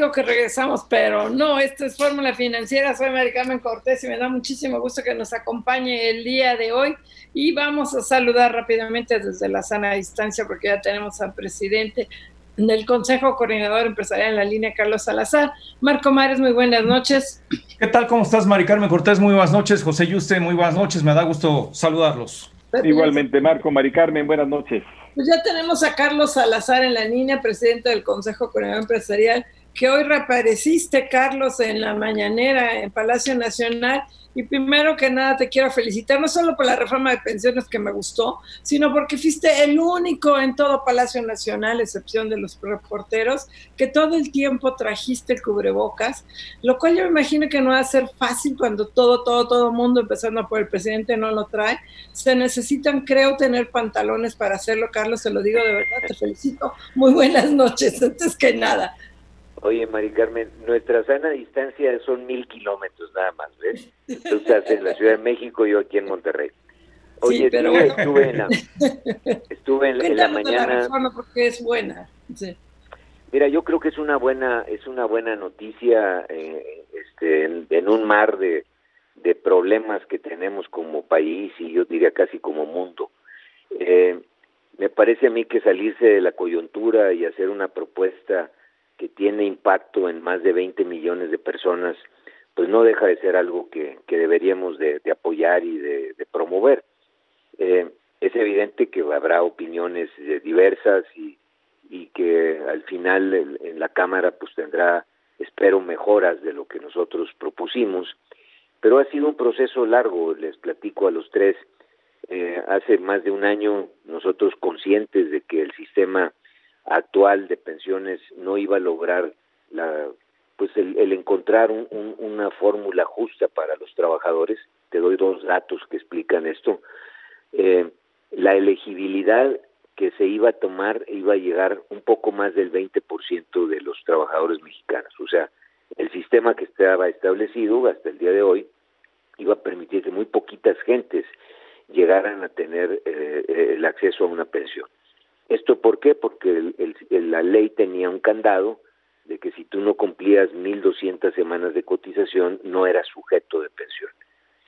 Digo que regresamos, pero no, esto es Fórmula Financiera. Soy Maricarmen Cortés y me da muchísimo gusto que nos acompañe el día de hoy. Y vamos a saludar rápidamente desde la sana distancia, porque ya tenemos al presidente del Consejo Coordinador Empresarial en la línea, Carlos Salazar. Marco Mares, muy buenas noches. ¿Qué tal? ¿Cómo estás, Mari Carmen Cortés? Muy buenas noches. José Yuste, muy buenas noches. Me da gusto saludarlos. Igualmente, Marco, Mari Carmen, buenas noches. Pues ya tenemos a Carlos Salazar en la línea, presidente del Consejo Coordinador Empresarial, que hoy reapareciste, Carlos, en la mañanera en Palacio Nacional y primero que nada te quiero felicitar, no solo por la reforma de pensiones que me gustó, sino porque fuiste el único en todo Palacio Nacional, excepción de los reporteros, que todo el tiempo trajiste el cubrebocas, lo cual yo me imagino que no va a ser fácil cuando todo, todo, todo mundo, empezando por el presidente, no lo trae. Se necesitan, creo, tener pantalones para hacerlo, Carlos, se lo digo de verdad, te felicito. Muy buenas noches, antes que nada. Oye, Mari Carmen, nuestra sana distancia son mil kilómetros nada más, ¿ves? Tú estás en la Ciudad de México, yo aquí en Monterrey. Oye, pero estuve en la, estuve en, la mañana. La porque es buena. Sí. Mira, yo creo que es una buena, es una buena noticia eh, este, en, un mar de, de problemas que tenemos como país y yo diría casi como mundo. Eh, me parece a mí que salirse de la coyuntura y hacer una propuesta que tiene impacto en más de 20 millones de personas, pues no deja de ser algo que, que deberíamos de, apoyar y de, promover. Eh, es evidente que habrá opiniones eh, diversas y, y que al final en, la Cámara pues tendrá, espero, mejoras de lo que nosotros propusimos, pero ha sido un proceso largo, les platico a los tres, eh, hace más de un año nosotros conscientes de que el sistema actual de pensiones no iba a lograr la pues el, encontrar una fórmula justa para los trabajadores. Te doy dos datos que explican esto. Eh, la elegibilidad que se iba a tomar iba a llegar un poco más del 20% de los trabajadores mexicanos. O sea, el sistema que estaba establecido hasta el día de hoy iba a permitir que muy poquitas gentes llegaran a tener eh, eh, el acceso a una pensión. ¿Esto por qué? Porque la ley tenía un candado de que si tú no cumplías 1.200 semanas de cotización, no eras sujeto de pensión.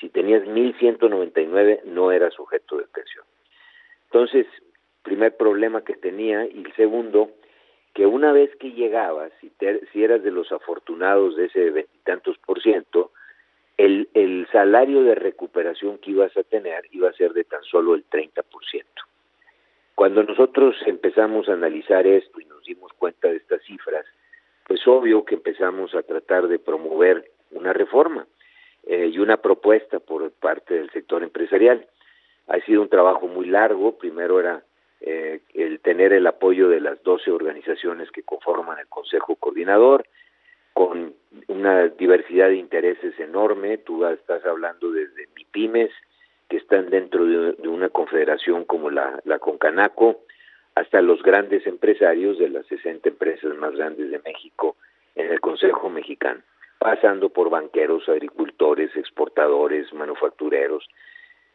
Si tenías 1.199, no eras sujeto de pensión. Entonces, primer problema que tenía, y el segundo, que una vez que llegabas, si, si eras de los afortunados de ese veintitantos por ciento, el, el salario de recuperación que ibas a tener iba a ser de tan solo el 30 por ciento. Cuando nosotros empezamos a analizar esto y nos dimos cuenta de estas cifras, pues obvio que empezamos a tratar de promover una reforma eh, y una propuesta por parte del sector empresarial. Ha sido un trabajo muy largo, primero era eh, el tener el apoyo de las 12 organizaciones que conforman el Consejo Coordinador, con una diversidad de intereses enorme, tú estás hablando desde MIPIMES, que están dentro de, una confederación como la, la Concanaco, hasta los grandes empresarios de las 60 empresas más grandes de México en el Consejo Mexicano, pasando por banqueros, agricultores, exportadores, manufactureros.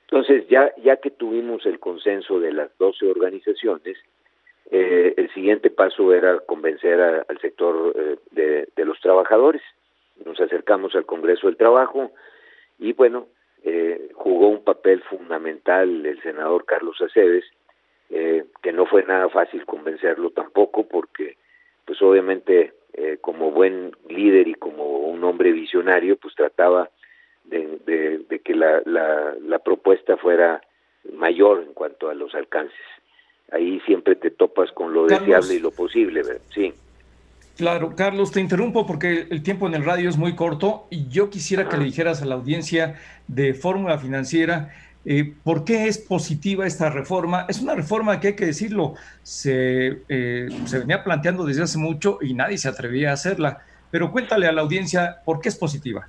Entonces, ya, ya que tuvimos el consenso de las 12 organizaciones, eh, el siguiente paso era convencer al sector eh, de, de los trabajadores. Nos acercamos al Congreso del Trabajo y bueno, eh, jugó un papel fundamental el senador Carlos Aceves, eh, que no fue nada fácil convencerlo tampoco, porque pues obviamente eh, como buen líder y como un hombre visionario, pues trataba de, de, que la, la, la propuesta fuera mayor en cuanto a los alcances. Ahí siempre te topas con lo lo deseable y lo posible, sí. Claro, Carlos, te interrumpo porque el tiempo en el radio es muy corto y yo quisiera que le dijeras a la audiencia de Fórmula Financiera eh, por qué es positiva esta reforma. Es una reforma que hay que decirlo, se, eh, se venía planteando desde hace mucho y nadie se atrevía a hacerla, pero cuéntale a la audiencia por qué es positiva.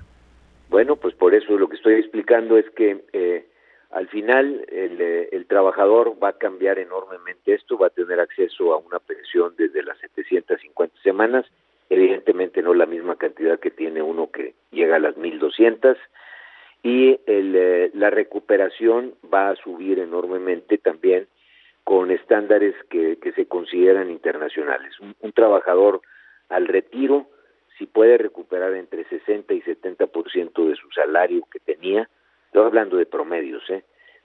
Bueno, pues por eso lo que estoy explicando es que eh, al final el, el, trabajador va a cambiar enormemente esto, va a tener acceso a una pensión desde las 750 semanas, evidentemente no la misma cantidad que tiene uno que llega a las 1200 y el, eh, la recuperación va a subir enormemente también con estándares que, que se consideran internacionales. Un, un trabajador al retiro, si puede recuperar entre 60 y 70% de su salario que tenía, Estoy hablando de promedios, ¿eh?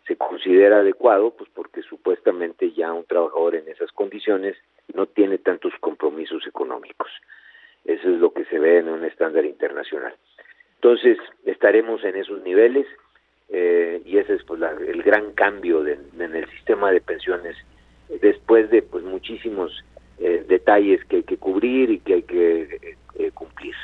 Se considera adecuado, pues porque supuestamente ya un trabajador en esas condiciones no tiene tantos compromisos económicos. Eso es lo que se ve en un estándar internacional. Entonces, estaremos en esos niveles eh, y ese es pues, la, el gran cambio de, en el sistema de pensiones después de pues muchísimos eh, detalles que hay que cubrir y que hay que eh, cumplir.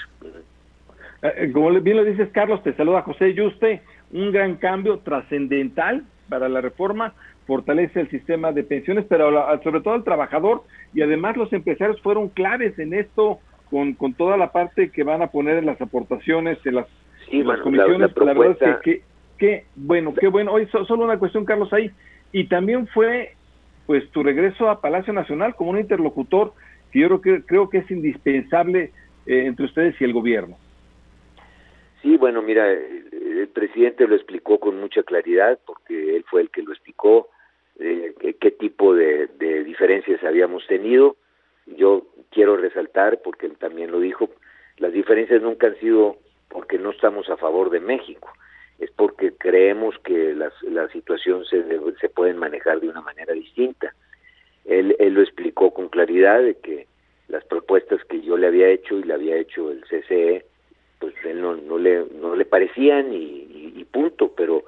Eh, como bien lo dices, Carlos, te saluda José Yuste un gran cambio trascendental para la reforma, fortalece el sistema de pensiones, pero sobre todo el trabajador y además los empresarios fueron claves en esto con, con toda la parte que van a poner en las aportaciones, en las, sí, en las bueno, comisiones. La, la la, verdad es que, que, bueno, qué bueno. Hoy so, solo una cuestión, Carlos, ahí. Y también fue pues tu regreso a Palacio Nacional como un interlocutor que yo creo que, creo que es indispensable eh, entre ustedes y el gobierno. Sí, bueno, mira, el presidente lo explicó con mucha claridad porque él fue el que lo explicó eh, qué tipo de, de, diferencias habíamos tenido. Yo quiero resaltar, porque él también lo dijo, las diferencias nunca han sido porque no estamos a favor de México, es porque creemos que las, la situación se, se pueden manejar de una manera distinta. Él, él lo explicó con claridad de que las propuestas que yo le había hecho y le había hecho el CCE, pues él no, no le no le parecían y, punto pero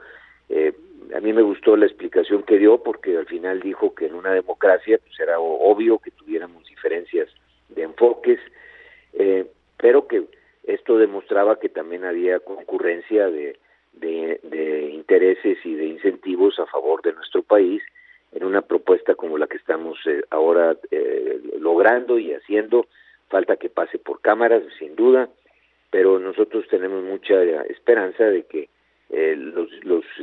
eh, a mí me gustó la explicación que dio porque al final dijo que en una democracia pues era obvio que tuviéramos diferencias de enfoques eh, pero que esto demostraba que también había concurrencia de, de, de intereses y de incentivos a favor de nuestro país en una propuesta como la que estamos eh, ahora eh, logrando y haciendo. Falta que pase por cámaras sin duda pero nosotros tenemos mucha esperanza de que eh, los,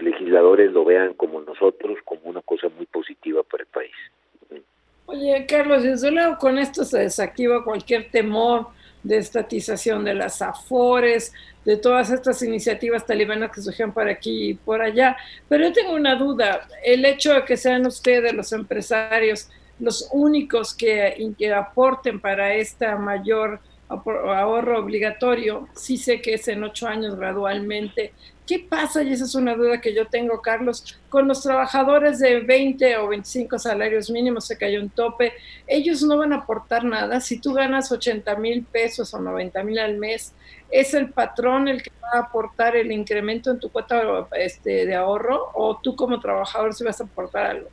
legisladores lo vean como nosotros, como una cosa muy positiva para el país. Oye, Carlos, desde luego con esto se desactiva cualquier temor de estatización de las AFORES, de todas estas iniciativas talibanas que surgían por aquí y por allá. Pero yo tengo una duda, el hecho de que sean ustedes los empresarios los únicos que aporten para esta mayor ahorro obligatorio, sí sé que es en ocho años gradualmente. ¿Qué pasa? Y esa es una duda que yo tengo, Carlos, con los trabajadores de 20 o 25 salarios mínimos, se cayó un tope, ellos no van a aportar nada. Si tú ganas 80 mil pesos o 90 mil al mes, ¿es el patrón el que va a aportar el incremento en tu cuota este, de ahorro o tú como trabajador si vas a aportar algo?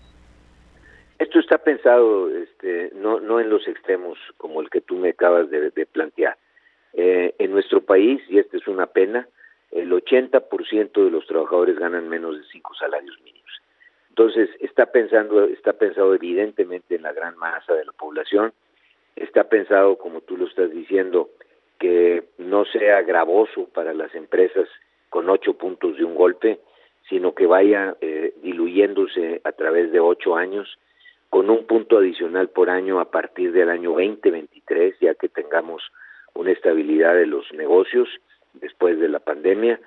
Esto está pensado este, no, no en los extremos como el que tú me acabas de, plantear. Eh, en nuestro país, y esta es una pena, el 80% de los trabajadores ganan menos de cinco salarios mínimos. Entonces, está pensando, está pensado evidentemente en la gran masa de la población, está pensado, como tú lo estás diciendo, que no sea gravoso para las empresas con ocho puntos de un golpe, sino que vaya eh, diluyéndose a través de ocho años con un punto adicional por año a partir del año 2023, ya que tengamos una estabilidad de los negocios después de la pandemia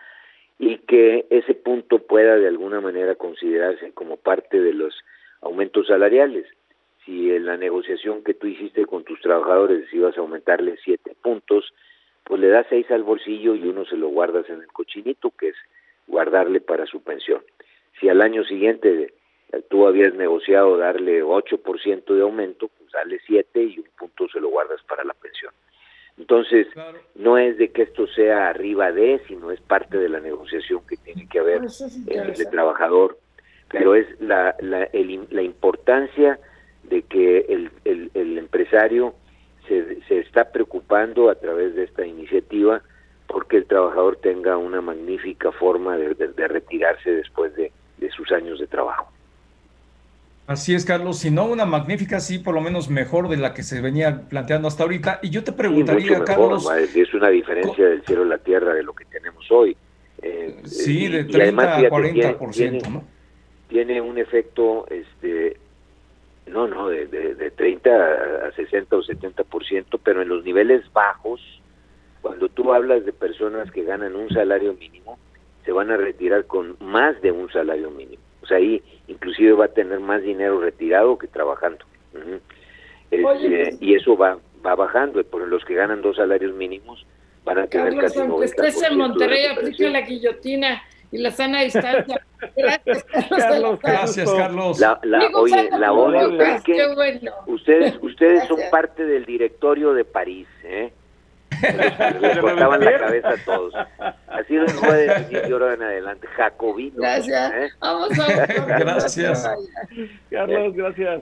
y que ese punto pueda de alguna manera considerarse como parte de los aumentos salariales. Si en la negociación que tú hiciste con tus trabajadores ibas a aumentarle siete puntos, pues le das seis al bolsillo y uno se lo guardas en el cochinito, que es guardarle para su pensión. Si al año siguiente tú habías negociado darle 8% de aumento, pues dale 7 y un punto se lo guardas para la pensión. Entonces, claro. no es de que esto sea arriba de, sino es parte de la negociación que tiene que haber entre el trabajador. Pero es la, la, el, la importancia de que el, el, el, empresario se, se está preocupando a través de esta iniciativa porque el trabajador tenga una magnífica forma de, retirarse después de, sus años de trabajo. Así es, Carlos. Si no una magnífica, sí, por lo menos mejor de la que se venía planteando hasta ahorita. Y yo te preguntaría, Carlos. Es una diferencia del cielo a la tierra de lo que tenemos hoy. Eh, sí, de 30 a 40%, tiene, ¿no? Tiene un efecto, este, no, no, de, de, de 30 a 60 o 70%, pero en los niveles bajos, cuando tú hablas de personas que ganan un salario mínimo, se van a retirar con más de un salario mínimo. Sea, ahí inclusive va a tener más dinero retirado que trabajando. Este, pues y eso va va bajando. Por los que ganan dos salarios mínimos van a tener Carlos, casi aunque estés en Monterrey, aplica la guillotina y la sana distancia. Gracias, Carlos. Gracias, Carlos. La, oye, la oye, ustedes, ustedes son parte del directorio de París, ¿eh? Les cortaban la cabeza a todos. Así lo voy a decir yo ahora en adelante. Jacobino. Gracias. ¿eh? Vamos a Gracias. Carlos, gracias.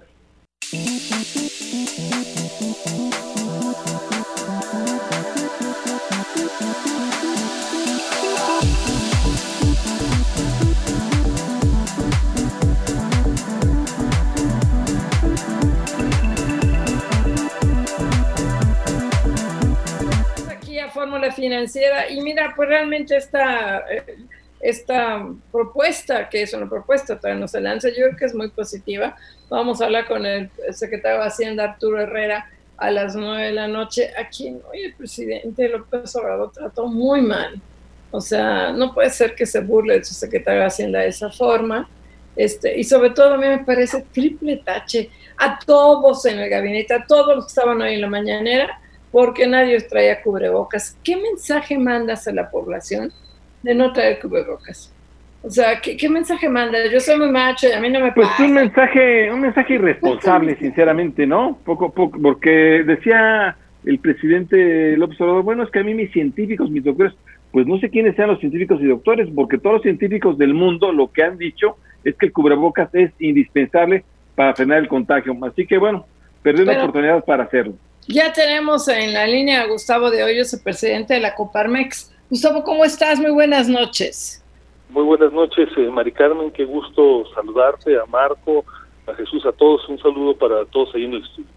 Fórmula financiera y mira, pues realmente esta, eh, esta propuesta, que es una propuesta, todavía no se lanza, yo creo que es muy positiva. Vamos a hablar con el secretario de Hacienda, Arturo Herrera, a las nueve de la noche, a quien hoy el presidente López Obrador trató muy mal. O sea, no puede ser que se burle de su secretario de Hacienda de esa forma. Este, y sobre todo a mí me parece triple tache a todos en el gabinete, a todos los que estaban hoy en la mañanera, porque nadie traía cubrebocas. ¿Qué mensaje mandas a la población de no traer cubrebocas? O sea, ¿qué, mensaje mandas? Yo soy muy macho y a mí no me Pues un mensaje, un mensaje irresponsable, sinceramente, ¿no? Poco, poco, porque decía el presidente López Obrador, bueno, es que a mí mis científicos, mis doctores, pues no sé quiénes sean los científicos y doctores, porque todos los científicos del mundo lo que han dicho es que el cubrebocas es indispensable para frenar el contagio. Así que bueno, perdió la oportunidad para hacerlo. Ya tenemos en la línea a Gustavo de Hoyos, el presidente de la Coparmex. Gustavo, ¿cómo estás? Muy buenas noches. Muy buenas noches, eh, Mari Carmen. Qué gusto saludarte, a Marco, a Jesús, a todos. Un saludo para todos ahí en el estudio.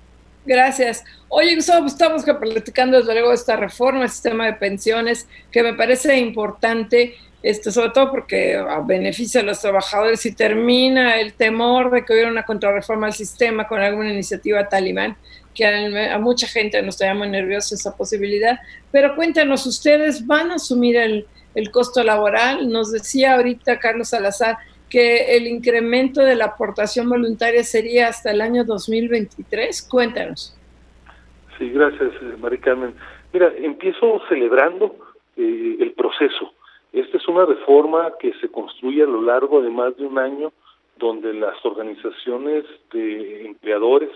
Gracias. Oye, Gustavo, estamos platicando desde luego de esta reforma del sistema de pensiones, que me parece importante, este, sobre todo porque beneficia a los trabajadores y termina el temor de que hubiera una contrarreforma al sistema con alguna iniciativa talibán que a, mucha gente nos trae muy nervioso esa posibilidad. Pero cuéntanos, ¿ustedes van a asumir el, el costo laboral? Nos decía ahorita Carlos Salazar que el incremento de la aportación voluntaria sería hasta el año 2023. Cuéntanos. Sí, gracias, eh, Mari Carmen. Mira, empiezo celebrando eh, el proceso. Esta es una reforma que se construye a lo largo de más de un año, donde las organizaciones de empleadores,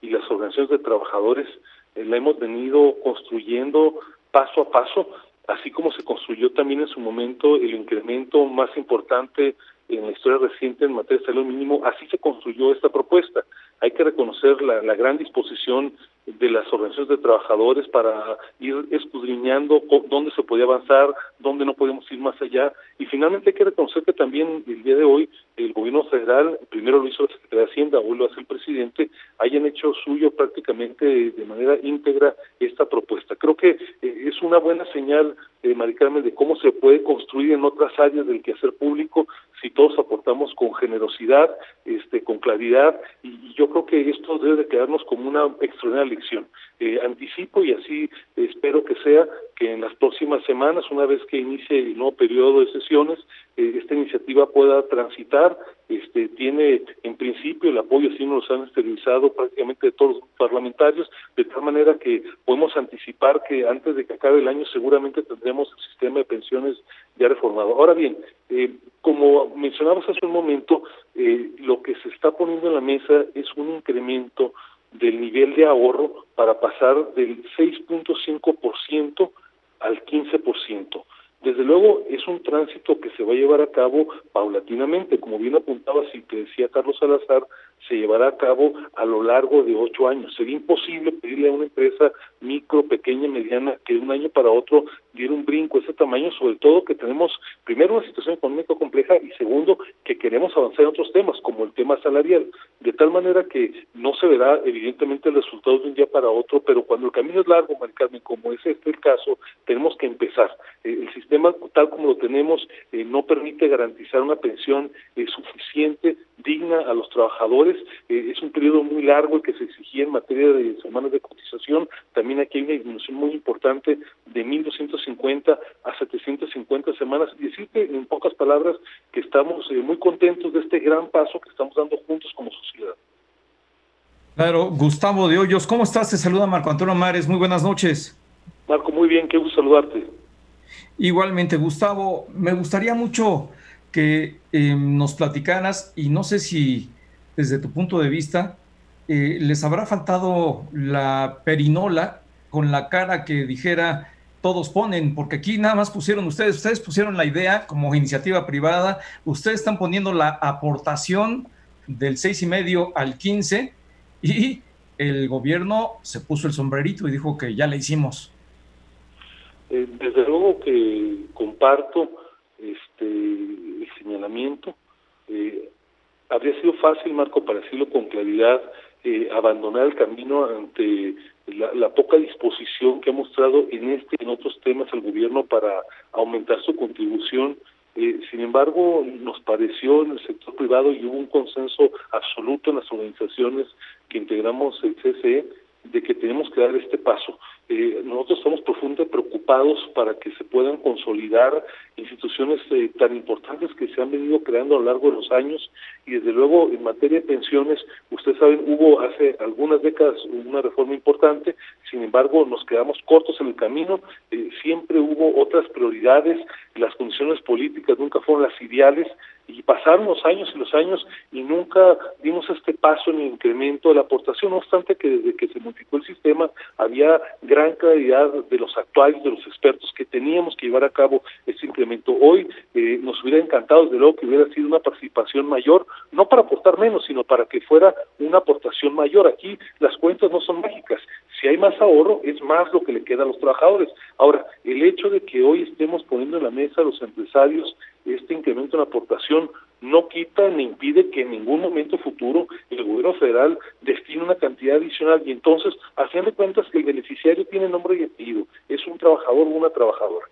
y las organizaciones de trabajadores eh, la hemos venido construyendo paso a paso, así como se construyó también en su momento el incremento más importante en la historia reciente en materia de salario mínimo, así se construyó esta propuesta. Hay que reconocer la, la gran disposición de las organizaciones de trabajadores para ir escudriñando dónde se podía avanzar, dónde no podemos ir más allá. Y finalmente hay que reconocer que también el día de hoy el gobierno federal, primero lo hizo la Secretaría de Hacienda, hoy lo hace el presidente, hayan hecho suyo prácticamente de manera íntegra esta propuesta. Creo que eh, es una buena señal, eh, Maricarmen, de cómo se puede construir en otras áreas del quehacer público si todos aportamos con generosidad, este, con claridad, y, yo creo que esto debe de quedarnos como una extraordinaria lección. Eh, anticipo y así espero que sea que en las próximas semanas, una vez que inicie el nuevo periodo de sesiones, eh, esta iniciativa pueda transitar. Este, tiene en principio el apoyo, así nos han exteriorizado prácticamente todos los parlamentarios, de tal manera que podemos anticipar que antes de que acabe el año seguramente tendremos el sistema de pensiones ya reformado. Ahora bien, eh, como mencionabas hace un momento, eh, lo que se está poniendo en la mesa es un incremento del nivel de ahorro para pasar del 6.5% al 15%. Desde luego es un tránsito que se va a llevar a cabo paulatinamente, como bien apuntabas y te decía Carlos Salazar, se llevará a cabo a lo largo de ocho años. Sería imposible pedirle a una empresa micro, pequeña, mediana, que de un año para otro diera un brinco de ese tamaño, sobre todo que tenemos, primero, una situación económica compleja y segundo, que queremos avanzar en otros temas, como el tema salarial, de tal manera que no se verá evidentemente el resultado de un día para otro, pero cuando el camino es largo, Mari Carmen, como es este el caso, tenemos que empezar. Eh, el sistema tal como lo tenemos eh, no permite garantizar una pensión eh, suficiente, digna a los trabajadores. Es un periodo muy largo el que se exigía en materia de semanas de cotización. También aquí hay una disminución muy importante de 1.250 a 750 semanas. Y decirte en pocas palabras que estamos muy contentos de este gran paso que estamos dando juntos como sociedad. Claro, Gustavo de Hoyos, ¿cómo estás? Te saluda Marco Antonio Mares, muy buenas noches. Marco, muy bien, qué gusto saludarte. Igualmente, Gustavo, me gustaría mucho que em, nos platicaras y no sé si desde tu punto de vista eh, les habrá faltado la perinola con la cara que dijera todos ponen, porque aquí nada más pusieron ustedes, ustedes pusieron la idea como iniciativa privada, ustedes están poniendo la aportación del seis y medio al 15 y el gobierno se puso el sombrerito y dijo que ya le hicimos. Eh, desde luego que comparto este el señalamiento. Eh, habría sido fácil, Marco, para decirlo con claridad, eh, abandonar el camino ante la, poca disposición que ha mostrado en este y en otros temas el gobierno para aumentar su contribución. sin embargo, nos pareció en el sector privado y hubo un consenso absoluto en las organizaciones que integramos el CCE de que tenemos que dar este paso. Eh, nosotros estamos profundamente preocupados para que se puedan consolidar instituciones eh, tan importantes que se han venido creando a lo largo de los años y desde luego en materia de pensiones, ustedes saben, hubo hace algunas décadas una reforma importante, sin embargo nos quedamos cortos en el camino, eh, siempre hubo otras prioridades, las condiciones políticas nunca fueron las ideales y pasaron los años y los años y nunca dimos este paso en el incremento de la aportación, no obstante que desde que se modificó el sistema había gran claridad de los actuales, de los expertos que teníamos que llevar a cabo este incremento. Hoy eh, nos hubiera encantado desde luego que hubiera sido una participación mayor, no para aportar menos, sino para que fuera una aportación mayor. Aquí las cuentas no son mágicas, si hay más ahorro es más lo que le queda a los trabajadores. Ahora, el hecho de que hoy estemos poniendo en la mesa a los empresarios este incremento en aportación no quita ni impide que en ningún momento futuro el gobierno federal destine una cantidad adicional y entonces, a fin de cuentas, que el beneficiario tiene nombre y apellido, es un trabajador o una trabajadora.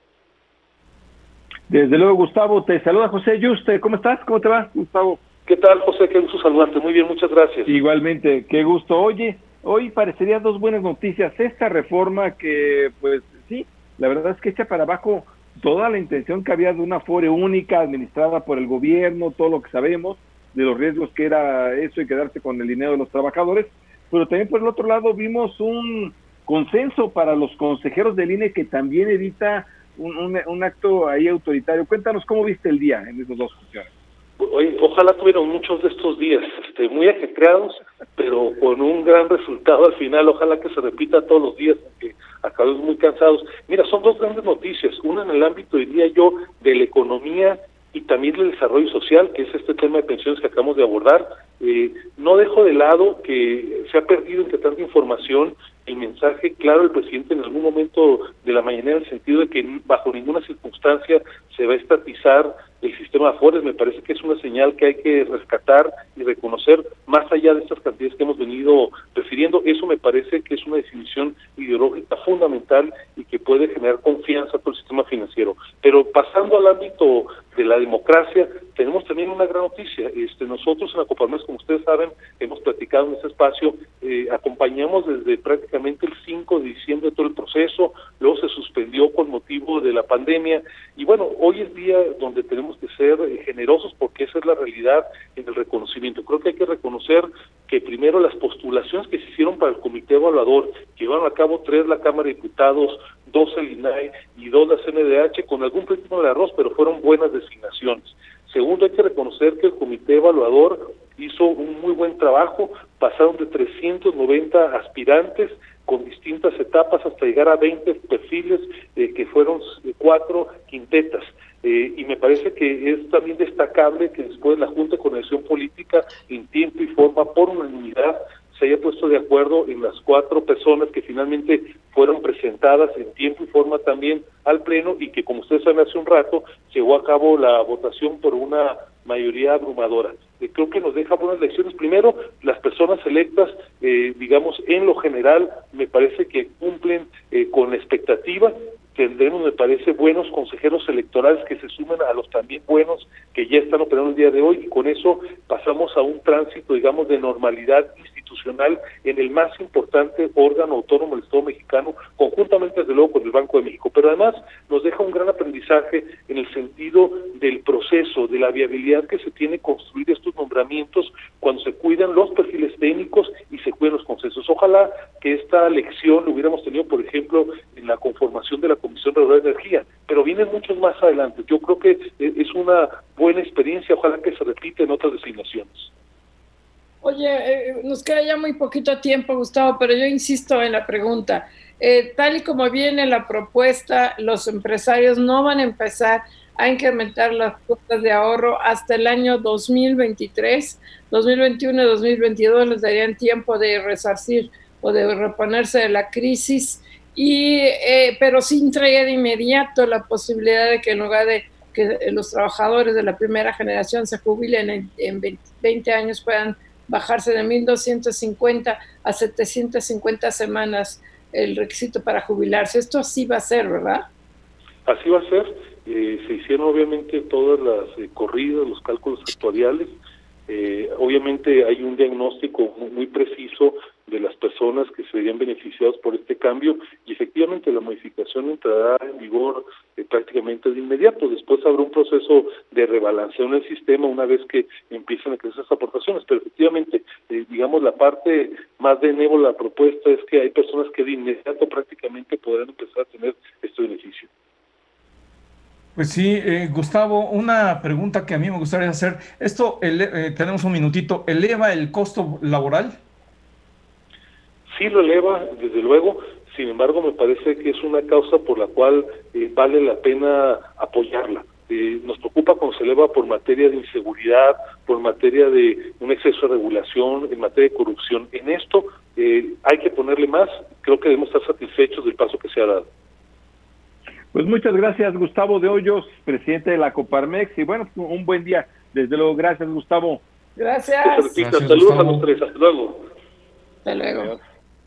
Desde luego, Gustavo, te saluda José Yuste. ¿Cómo estás? ¿Cómo te va, Gustavo? ¿Qué tal, José? Qué gusto saludarte. Muy bien, muchas gracias. Igualmente, qué gusto. Oye, hoy parecería dos buenas noticias. Esta reforma que, pues sí, la verdad es que echa para abajo toda la intención que había de una FORE única administrada por el gobierno, todo lo que sabemos de los riesgos que era eso y quedarse con el dinero de los trabajadores, pero también por el otro lado vimos un consenso para los consejeros del INE que también evita un, acto ahí autoritario. Cuéntanos cómo viste el día en esas dos funciones. Ojalá tuvieran muchos de estos días, este, muy ajetreados, pero con un gran resultado al final. Ojalá que se repita todos los días, porque acabamos muy cansados. Mira, son dos grandes noticias. Una en el ámbito, diría yo, de la economía y también del desarrollo social, que es este tema de pensiones que acabamos de abordar. Eh, no dejo de lado que se ha perdido entre tanta información el mensaje claro del presidente en algún momento de la mañana en el sentido de que bajo ninguna circunstancia se va a estatizar el sistema de Afores. Me parece que es una señal que hay que rescatar y reconocer más allá de estas cantidades que hemos venido refiriendo. Eso me parece que es una definición ideológica fundamental y que puede generar confianza por el sistema financiero. Pero pasando al ámbito de la democracia, tenemos también una gran noticia. Este, nosotros en Acoparmes, como ustedes saben, hemos platicado en este espacio, eh, acompañamos desde prácticamente el 5 de diciembre todo el proceso, luego se suspendió con motivo de la pandemia y bueno, hoy es día donde tenemos que ser eh, generosos porque esa es la realidad en el reconocimiento. Creo que hay que reconocer que primero las postulaciones que se hicieron para el comité evaluador, llevaron a cabo tres la Cámara de Diputados, dos el INAI y dos la CNDH, con algún problema de arroz, pero fueron buenas designaciones. Segundo, hay que reconocer que el comité evaluador hizo un muy buen trabajo, pasaron de 390 aspirantes con distintas etapas hasta llegar a 20 perfiles eh, que fueron cuatro quintetas. Eh, y me parece que es también destacable que después la Junta de Coordinación Política, en tiempo y forma, por unanimidad, se haya puesto de acuerdo en las cuatro personas que finalmente fueron presentadas en tiempo y forma también al Pleno y que, como ustedes saben, hace un rato llegó a cabo la votación por una mayoría abrumadora. Eh, creo que nos deja buenas lecciones. Primero, las personas electas, eh, digamos, en lo general, me parece que cumplen eh, con la expectativa tendremos, me parece, buenos consejeros electorales que se sumen a los también buenos que ya están operando el día de hoy y con eso pasamos a un tránsito, digamos, de normalidad institucional en el más importante órgano autónomo del Estado mexicano, conjuntamente, desde luego, con el Banco de México. Pero además nos deja un gran aprendizaje en el sentido del proceso, de la viabilidad que se tiene construir estos nombramientos cuando se cuidan los perfiles técnicos y se cuidan los consensos. Ojalá que esta lección lo hubiéramos tenido, por ejemplo, en la conformación de la Comisión Regular de Energía, pero vienen muchos más adelante. Yo creo que es una buena experiencia, ojalá que se repita en otras designaciones. Oye, eh, nos queda ya muy poquito tiempo, Gustavo, pero yo insisto en la pregunta. Eh, tal y como viene la propuesta, los empresarios no van a empezar a incrementar las cuotas de ahorro hasta el año 2023, 2021 y 2022 les darían tiempo de resarcir o de reponerse de la crisis y eh, pero sin traer de inmediato la posibilidad de que en lugar de que los trabajadores de la primera generación se jubilen en, 20, años puedan bajarse de 1.250 a 750 semanas el requisito para jubilarse. Esto así va a ser, ¿verdad? Así va a ser. Eh, se hicieron obviamente todas las eh, corridas, los cálculos actuariales. obviamente hay un diagnóstico muy preciso de las personas que se verían beneficiados por este cambio y efectivamente la modificación entrará en vigor eh, prácticamente de inmediato. Después habrá un proceso de rebalanceo en el sistema una vez que empiecen a crecer esas aportaciones, pero efectivamente, eh, digamos, la parte más de nuevo la propuesta es que hay personas que de inmediato prácticamente podrán empezar a tener este beneficio. Pues sí, eh, Gustavo, una pregunta que a mí me gustaría hacer. Esto, tenemos un minutito, ¿eleva el costo laboral? Sí lo eleva, desde luego, sin embargo me parece que es una causa por la cual eh, vale la pena apoyarla. Eh, nos preocupa cuando se eleva por materia de inseguridad, por materia de un exceso de regulación, en materia de corrupción. En esto eh, hay que ponerle más, creo que debemos estar satisfechos del paso que se ha dado. Pues muchas gracias Gustavo de Hoyos, presidente de la Coparmex, y bueno, un buen día. Desde luego, gracias Gustavo. Gracias. Saludos a los tres, hasta luego. Hasta luego.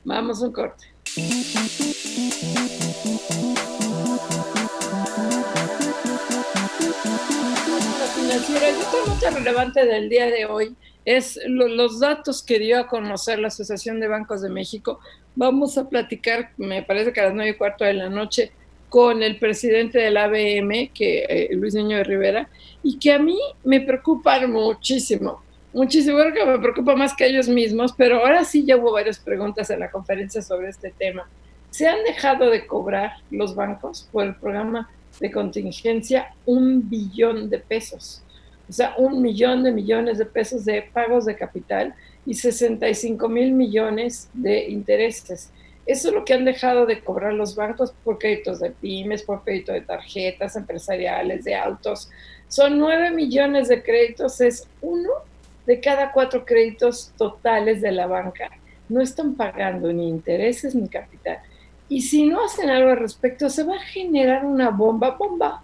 Vamos un corte. Financiera, el dato relevante del día de hoy es los datos que dio a conocer la Asociación de Bancos de México. Vamos a platicar, me parece que a las nueve y cuarto de la noche, con el presidente del ABM, que eh, Luis Niño de Rivera, y que a mí me preocupan muchísimo muchísimo, que me preocupa más que ellos mismos, pero ahora sí ya hubo varias preguntas en la conferencia sobre este tema. ¿Se han dejado de cobrar los bancos por el programa de contingencia un billón de pesos? O sea, un millón de millones de pesos de pagos de capital y 65 mil millones de intereses. Eso es lo que han dejado de cobrar los bancos por créditos de pymes, por crédito de tarjetas empresariales, de autos. Son 9 millones de créditos, es uno de cada cuatro créditos totales de la banca no están pagando ni intereses ni capital. Y si no hacen algo al respecto, se va a generar una bomba, bomba.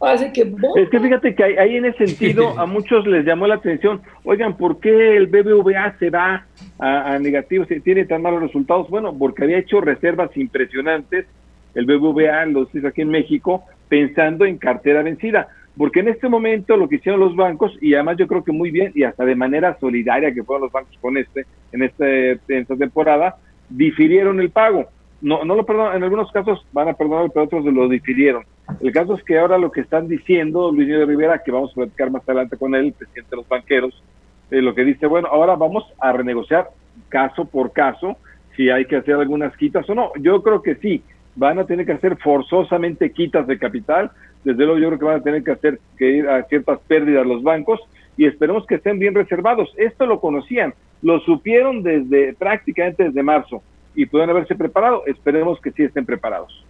Así que. Es que fíjate que ahí en ese sentido a muchos les llamó la atención, oigan, ¿por qué el BBVA se va a, negativo si tiene tan malos resultados? Bueno, porque había hecho reservas impresionantes, el BBVA los hizo aquí en México, pensando en cartera vencida porque en este momento lo que hicieron los bancos, y además yo creo que muy bien, y hasta de manera solidaria que fueron los bancos con este, en, este, en esta temporada, difirieron el pago. No, no lo perdonan, en algunos casos van a perdonar, pero otros lo difirieron. El caso es que ahora lo que están diciendo Luis de Rivera, que vamos a platicar más adelante con él, el presidente de los banqueros, eh, lo que dice, bueno, ahora vamos a renegociar caso por caso si hay que hacer algunas quitas o no. Yo creo que sí, van a tener que hacer forzosamente quitas de capital, desde luego yo creo que van a tener que hacer que ir a ciertas pérdidas los bancos y esperemos que estén bien reservados. Esto lo conocían, lo supieron desde prácticamente desde marzo y pueden haberse preparado. Esperemos que sí estén preparados.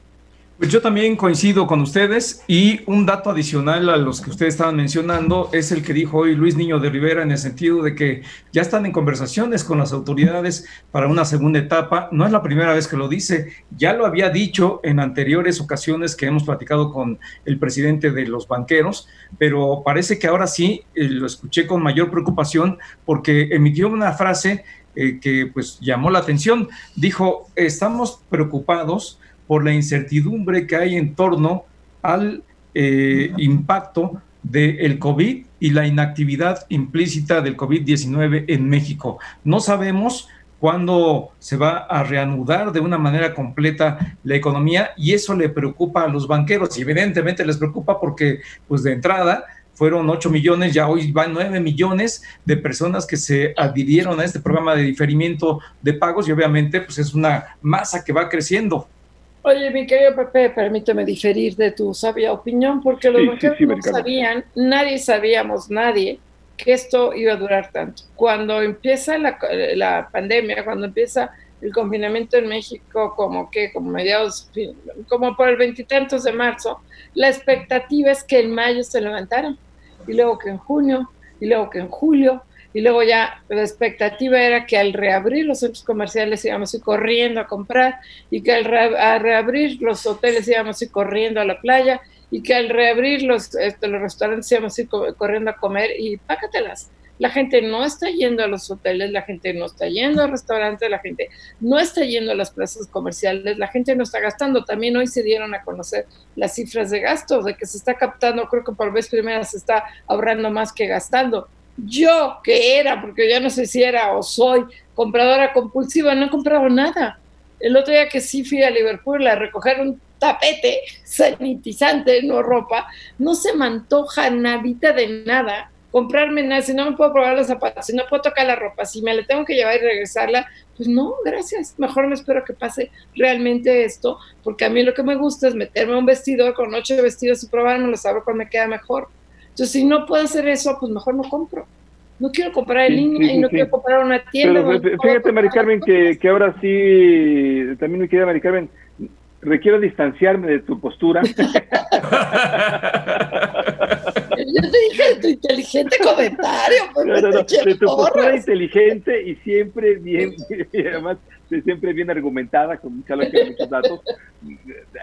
Pues yo también coincido con ustedes y un dato adicional a los que ustedes estaban mencionando es el que dijo hoy Luis Niño de Rivera en el sentido de que ya están en conversaciones con las autoridades para una segunda etapa. No es la primera vez que lo dice, ya lo había dicho en anteriores ocasiones que hemos platicado con el presidente de los banqueros, pero parece que ahora sí eh, lo escuché con mayor preocupación porque emitió una frase eh, que pues llamó la atención. Dijo, estamos preocupados por la incertidumbre que hay en torno al eh, impacto del COVID y la inactividad implícita del COVID-19 en México. No sabemos cuándo se va a reanudar de una manera completa la economía y eso le preocupa a los banqueros y evidentemente les preocupa porque pues de entrada fueron 8 millones, ya hoy van 9 millones de personas que se adhirieron a este programa de diferimiento de pagos y obviamente pues es una masa que va creciendo. Oye, mi querido Pepe, permíteme diferir de tu sabia opinión, porque los banqueros no sabían, nadie sabíamos, nadie, que esto iba a durar tanto. Cuando empieza la, la pandemia, cuando empieza el confinamiento en México, como que, como mediados, como por el veintitantos de marzo, la expectativa es que en mayo se levantaran, y luego que en junio, y luego que en julio, y luego ya la expectativa era que al reabrir los centros comerciales íbamos a ir corriendo a comprar y que al reabrir los hoteles íbamos a ir corriendo a la playa y que al reabrir los, este, los restaurantes íbamos a ir corriendo a comer y pácatelas. La gente no está yendo a los hoteles, la gente no está yendo a restaurantes, la gente no está yendo a las plazas comerciales, la gente no está gastando. También hoy se dieron a conocer las cifras de gastos, de que se está captando, creo que por vez primera se está ahorrando más que gastando yo que era, porque ya no sé si era o soy compradora compulsiva, no he comprado nada. El otro día que sí fui a Liverpool a recoger un tapete sanitizante, no ropa, no se me antoja nadita de nada comprarme nada, si no me puedo probar los zapatos, si no puedo tocar la ropa, si me la tengo que llevar y regresarla, pues no, gracias, mejor me espero que pase realmente esto, porque a mí lo que me gusta es meterme un vestidor con ocho vestidos y probármelo, saber cuál me queda mejor. Entonces, si no puedo hacer eso, pues mejor no compro. No quiero comprar en línea y no quiero comprar una tienda. Pero, fíjate, Mari Carmen, que, que ahora sí, también me queda Mari Carmen, requiero distanciarme de tu postura. Yo te dije tu inteligente comentario. No, no, no, de tu postura inteligente y siempre bien, y además siempre bien argumentada, con mucha lógica, muchos datos.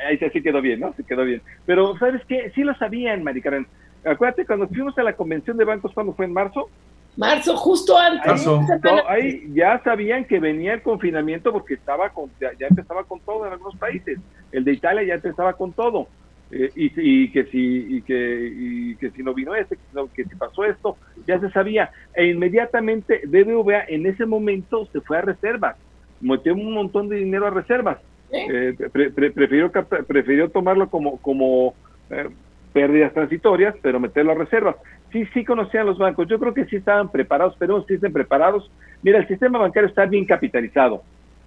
Ahí sí quedó bien, ¿no? Se quedó bien. Pero, ¿sabes qué? Sí lo sabían, Mari Carmen Acuérdate, cuando fuimos a la convención de bancos, cuando fue en marzo? Marzo, justo antes. Ahí, ya sabían que venía el confinamiento porque estaba con, ya, empezaba con todo en algunos países. El de Italia ya empezaba con todo. Eh, y, que si y que, y que si no vino este, que, si pasó esto, ya se sabía. E inmediatamente BBVA en ese momento se fue a reservas, metió un montón de dinero a reservas. Eh, prefirió, prefirió tomarlo como, como eh, pérdidas transitorias, pero meterlo a reservas. Sí, sí conocían los bancos, yo creo que sí estaban preparados, pero sí estén preparados. Mira, el sistema bancario está bien capitalizado.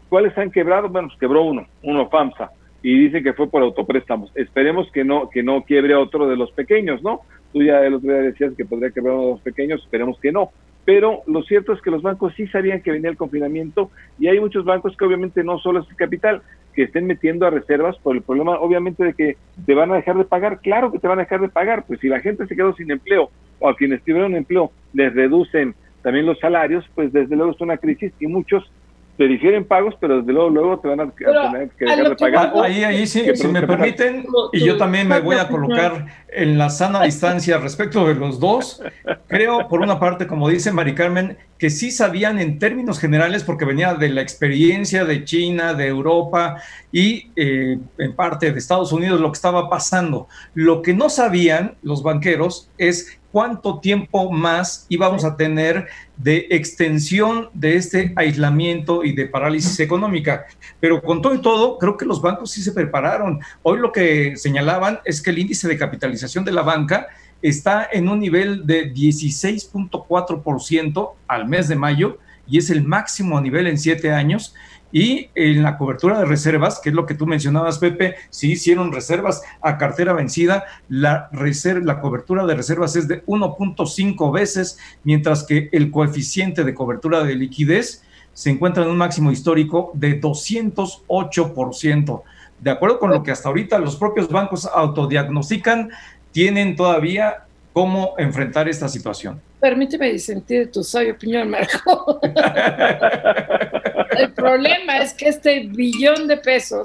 ¿Cuáles han quebrado? Bueno, pues quebró uno, uno FAMSA, y dice que fue por autopréstamos. Esperemos que no, que no quiebre otro de los pequeños, ¿no? Tú ya el otro día decías que podría quebrar uno de los pequeños, esperemos que no. Pero lo cierto es que los bancos sí sabían que venía el confinamiento y hay muchos bancos que obviamente no solo es el capital, que estén metiendo a reservas por el problema, obviamente, de que te van a dejar de pagar. Claro que te van a dejar de pagar, pues si la gente se quedó sin empleo o a quienes tuvieron empleo les reducen también los salarios, pues desde luego es una crisis y muchos te difieren pagos, pero desde luego luego te van a, tener que dejar de pagar. Ahí, ahí sí, si me permiten, y yo también me voy a colocar en la sana distancia respecto de los dos. Creo, por una parte, como dice Mari Carmen, que sí sabían en términos generales, porque venía de la experiencia de China, de Europa y eh, en parte de Estados Unidos lo que estaba pasando. Lo que no sabían los banqueros es cuánto tiempo más íbamos a tener de extensión de este aislamiento y de parálisis económica. Pero con todo y todo, creo que los bancos sí se prepararon. Hoy lo que señalaban es que el índice de capitalización de la banca está en un nivel de 16.4% al mes de mayo y es el máximo nivel en siete años. Y en la cobertura de reservas, que es lo que tú mencionabas, Pepe, si hicieron reservas a cartera vencida, la, la cobertura de reservas es de 1.5 veces, mientras que el coeficiente de cobertura de liquidez se encuentra en un máximo histórico de 208%. de acuerdo con lo que hasta ahorita los propios bancos autodiagnostican, tienen todavía cómo enfrentar esta situación. Permíteme disentir tu sabia opinión, Marco. El problema es que este billón de pesos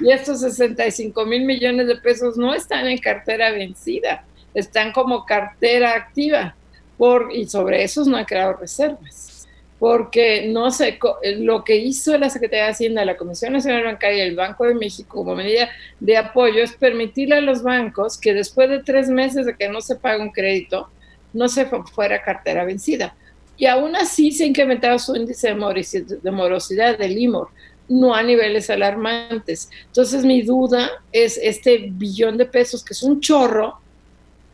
y estos 65 mil millones de pesos no están en cartera vencida, están como cartera activa por, y sobre esos no han creado reservas porque no sé, lo que hizo la Secretaría de Hacienda, la Comisión Nacional Bancaria y el Banco de México como medida de apoyo es permitirle a los bancos que después de tres meses de que no se paga un crédito, no se fuera cartera vencida. Y aún así se ha incrementado su índice de morosidad del IMOR, no a niveles alarmantes. Entonces mi duda es este billón de pesos, que es un chorro,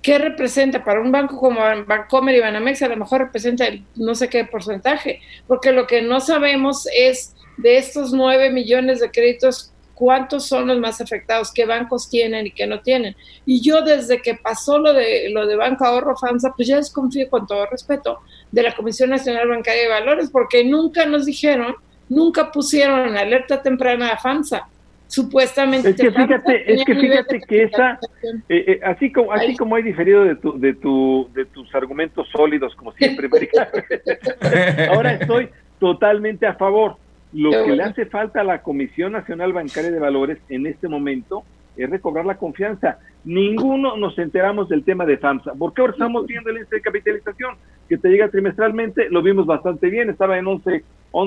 ¿qué representa para un banco como Bancomer y Banamex? A lo mejor representa el no sé qué porcentaje, porque lo que no sabemos es de estos nueve millones de créditos, cuántos son los más afectados, qué bancos tienen y qué no tienen. Y yo desde que pasó lo de lo de Banco Ahorro FAMSA, pues ya desconfío con todo respeto de la Comisión Nacional Bancaria de Valores, porque nunca nos dijeron, nunca pusieron en alerta temprana a FAMSA supuestamente. Es que fíjate, es que fíjate que esa, eh, eh, así como así como hay diferido de tu, de tu, de tus argumentos sólidos, como siempre, ahora estoy totalmente a favor. Lo que le hace falta a la Comisión Nacional Bancaria de Valores en este momento es recobrar la confianza. Ninguno nos enteramos del tema de FAMSA. ¿Por qué ahora estamos viendo el índice de capitalización que te llega trimestralmente? Lo vimos bastante bien, estaba en 11,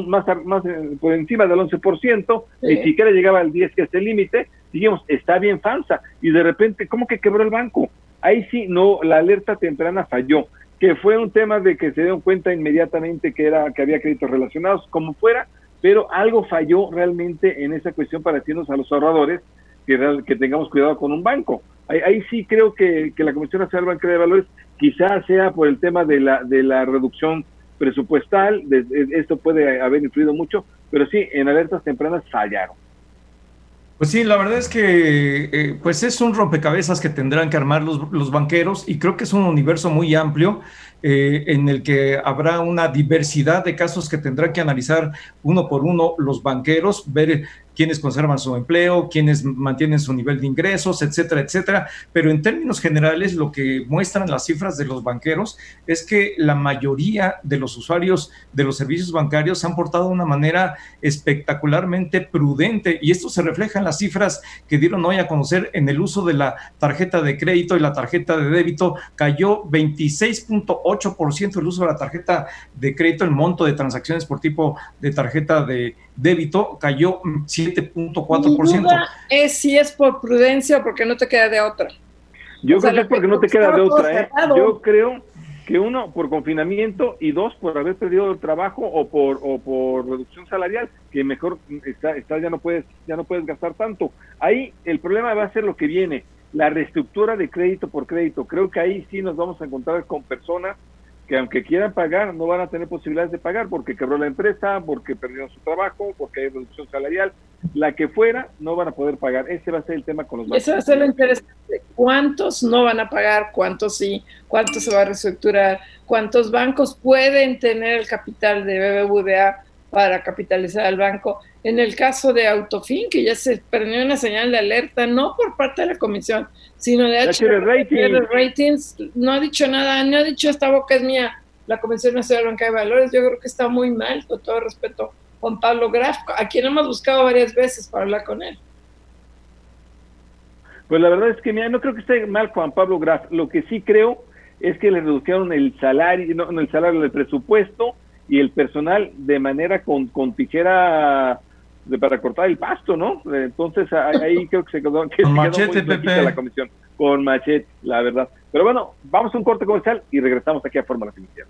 más, más eh, por encima del 11%, ni siquiera llegaba al 10, que es el límite. Dijimos, está bien FAMSA. Y de repente, ¿cómo que quebró el banco? Ahí sí, no, la alerta temprana falló que fue un tema de que se dieron cuenta inmediatamente que era que había créditos relacionados, como fuera, pero algo falló realmente en esa cuestión para decirnos a los ahorradores que, que tengamos cuidado con un banco. Ahí, sí creo que, la Comisión Nacional Bancaria de Valores quizás sea por el tema de la, de la reducción presupuestal, esto puede haber influido mucho, pero sí, en alertas tempranas fallaron. Pues sí, la verdad es que eh, pues es un rompecabezas que tendrán que armar los, banqueros y creo que es un universo muy amplio eh, en el que habrá una diversidad de casos que tendrán que analizar uno por uno los banqueros, ver quiénes conservan su empleo, quiénes mantienen su nivel de ingresos, etcétera, etcétera. Pero en términos generales, lo que muestran las cifras de los banqueros es que la mayoría de los usuarios de los servicios bancarios se han portado de una manera espectacularmente prudente y esto se refleja en las cifras que dieron hoy a conocer en el uso de la tarjeta de crédito y la tarjeta de débito. Cayó 26.8% el uso de la tarjeta de crédito, el monto de transacciones por tipo de tarjeta de débito cayó 7.4%. Es si es por prudencia o porque no te queda de otra. Yo creo que es porque no te queda de otra. ¿eh? Yo creo que uno por confinamiento y dos por haber perdido el trabajo o por o por reducción salarial que mejor está, está ya no puedes ya no puedes gastar tanto ahí el problema va a ser lo que viene la reestructura de crédito por crédito creo que ahí sí nos vamos a encontrar con personas que aunque quieran pagar, no van a tener posibilidades de pagar porque quebró la empresa, porque perdieron su trabajo, porque hay reducción salarial, la que fuera, no van a poder pagar. Ese va a ser el tema con los bancos. Ese va a ser lo interesante. ¿Cuántos no van a pagar? ¿Cuántos sí? ¿Cuántos se va a reestructurar? ¿Cuántos bancos pueden tener el capital de BBVA para capitalizar al banco? En el caso de Autofin, que ya se perdió una señal de alerta, no por parte de la comisión, sino de HR Ratings, no ha dicho nada, no ha dicho esta boca es mía, la Comisión Nacional Banca de Valores, yo creo que está muy mal, con todo respeto, Juan Pablo Graf, a quien hemos buscado varias veces para hablar con él. Pues la verdad es que mira, no creo que esté mal Juan Pablo Graf, lo que sí creo es que le redujeron el salario, no, el salario del presupuesto y el personal de manera con, con tijera para cortar el pasto, ¿no? Entonces ahí creo que se quedó, que con machete, Pepe. la comisión, con machete, la verdad. Pero bueno, vamos a un corte comercial y regresamos aquí a Fórmula Financiera.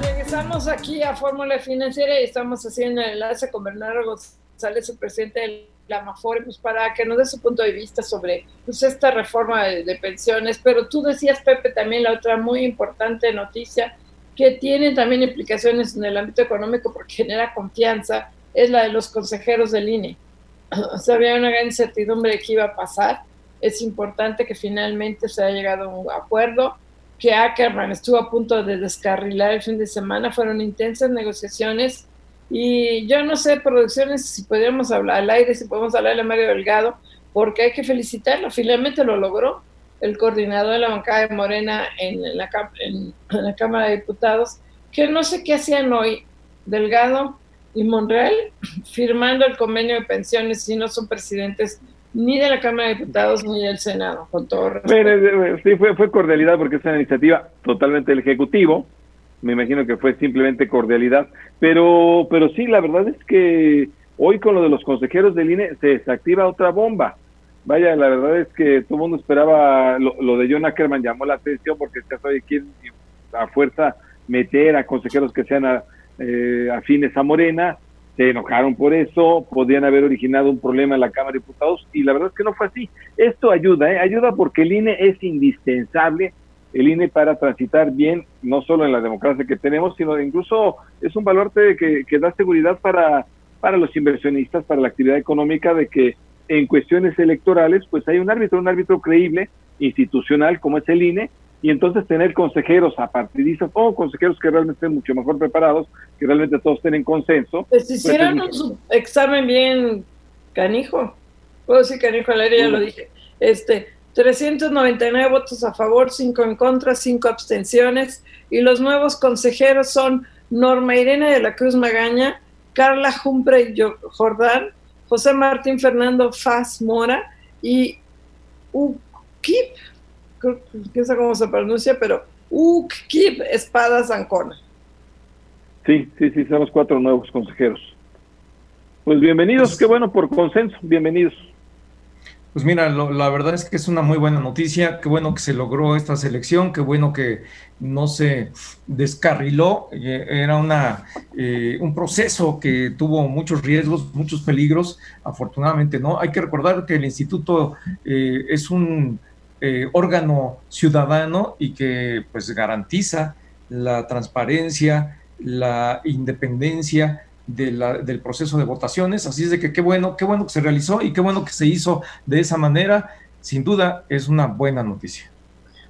Regresamos aquí a Fórmula Financiera y estamos haciendo el enlace con Bernardo González, el presidente del la Mafore, pues para que nos dé su punto de vista sobre pues, esta reforma de, pensiones. Pero tú decías, Pepe, también la otra muy importante noticia que tiene también implicaciones en el ámbito económico porque genera confianza, es la de los consejeros del INE. O sea, había una gran incertidumbre de qué iba a pasar. es importante que finalmente se haya llegado a un acuerdo, que Ackerman estuvo a punto de descarrilar el fin de semana, fueron intensas negociaciones y yo no sé, producciones, si podríamos hablar al aire, si podemos hablarle a Mario Delgado, porque hay que felicitarlo, finalmente lo logró el coordinador de la bancada de Morena en la, en la Cámara de Diputados, que no sé qué hacían hoy, Delgado y Monreal, firmando el convenio de pensiones si no son presidentes ni de la Cámara de Diputados ni del Senado, con todo respeto. Eh, sí, fue, fue cordialidad porque es una iniciativa totalmente del Ejecutivo, me imagino que fue simplemente cordialidad, pero, pero sí, la verdad es que hoy con lo de los consejeros del INE se desactiva otra bomba. Vaya, la verdad es que todo el mundo esperaba, lo, de John Ackerman llamó la atención porque ya sabe quién a fuerza meter a consejeros que sean eh, afines a Morena, se enojaron por eso, podían haber originado un problema en la Cámara de Diputados y la verdad es que no fue así. Esto ayuda, ¿eh? ayuda porque el INE es indispensable, el INE para transitar bien, no solo en la democracia que tenemos, sino incluso es un valor que, que da seguridad para, para los inversionistas, para la actividad económica, de que en cuestiones electorales pues hay un árbitro, un árbitro creíble, institucional como es el INE, y entonces tener consejeros apartidistas o consejeros que realmente estén mucho mejor preparados, que realmente todos estén en consenso. Pues, pues hicieron un examen bien canijo. Puedo decir canijo al aire, ya lo dije. Este, 399 votos a favor, 5 en contra, 5 abstenciones. Y los nuevos consejeros son Norma Irene de la Cruz Magaña, Carla Jumpre Jordán, José Martín Fernando Faz Mora y Ukip no sé cómo se pronuncia, pero Ukip Espada Zancona. Sí, sí, sí, son los cuatro nuevos consejeros. Pues bienvenidos, pues qué bueno por consenso, bienvenidos. Pues mira, la verdad es que es una muy buena noticia, qué bueno que se logró esta selección, qué bueno que no se descarriló, eh, era una, eh, un proceso que tuvo muchos riesgos, muchos peligros, afortunadamente no. Hay que recordar que el instituto eh, es un órgano ciudadano y que pues garantiza la transparencia, la independencia del proceso de votaciones. Así es de que qué bueno, qué bueno que se realizó y qué bueno que se hizo de esa manera. Sin duda es una buena noticia.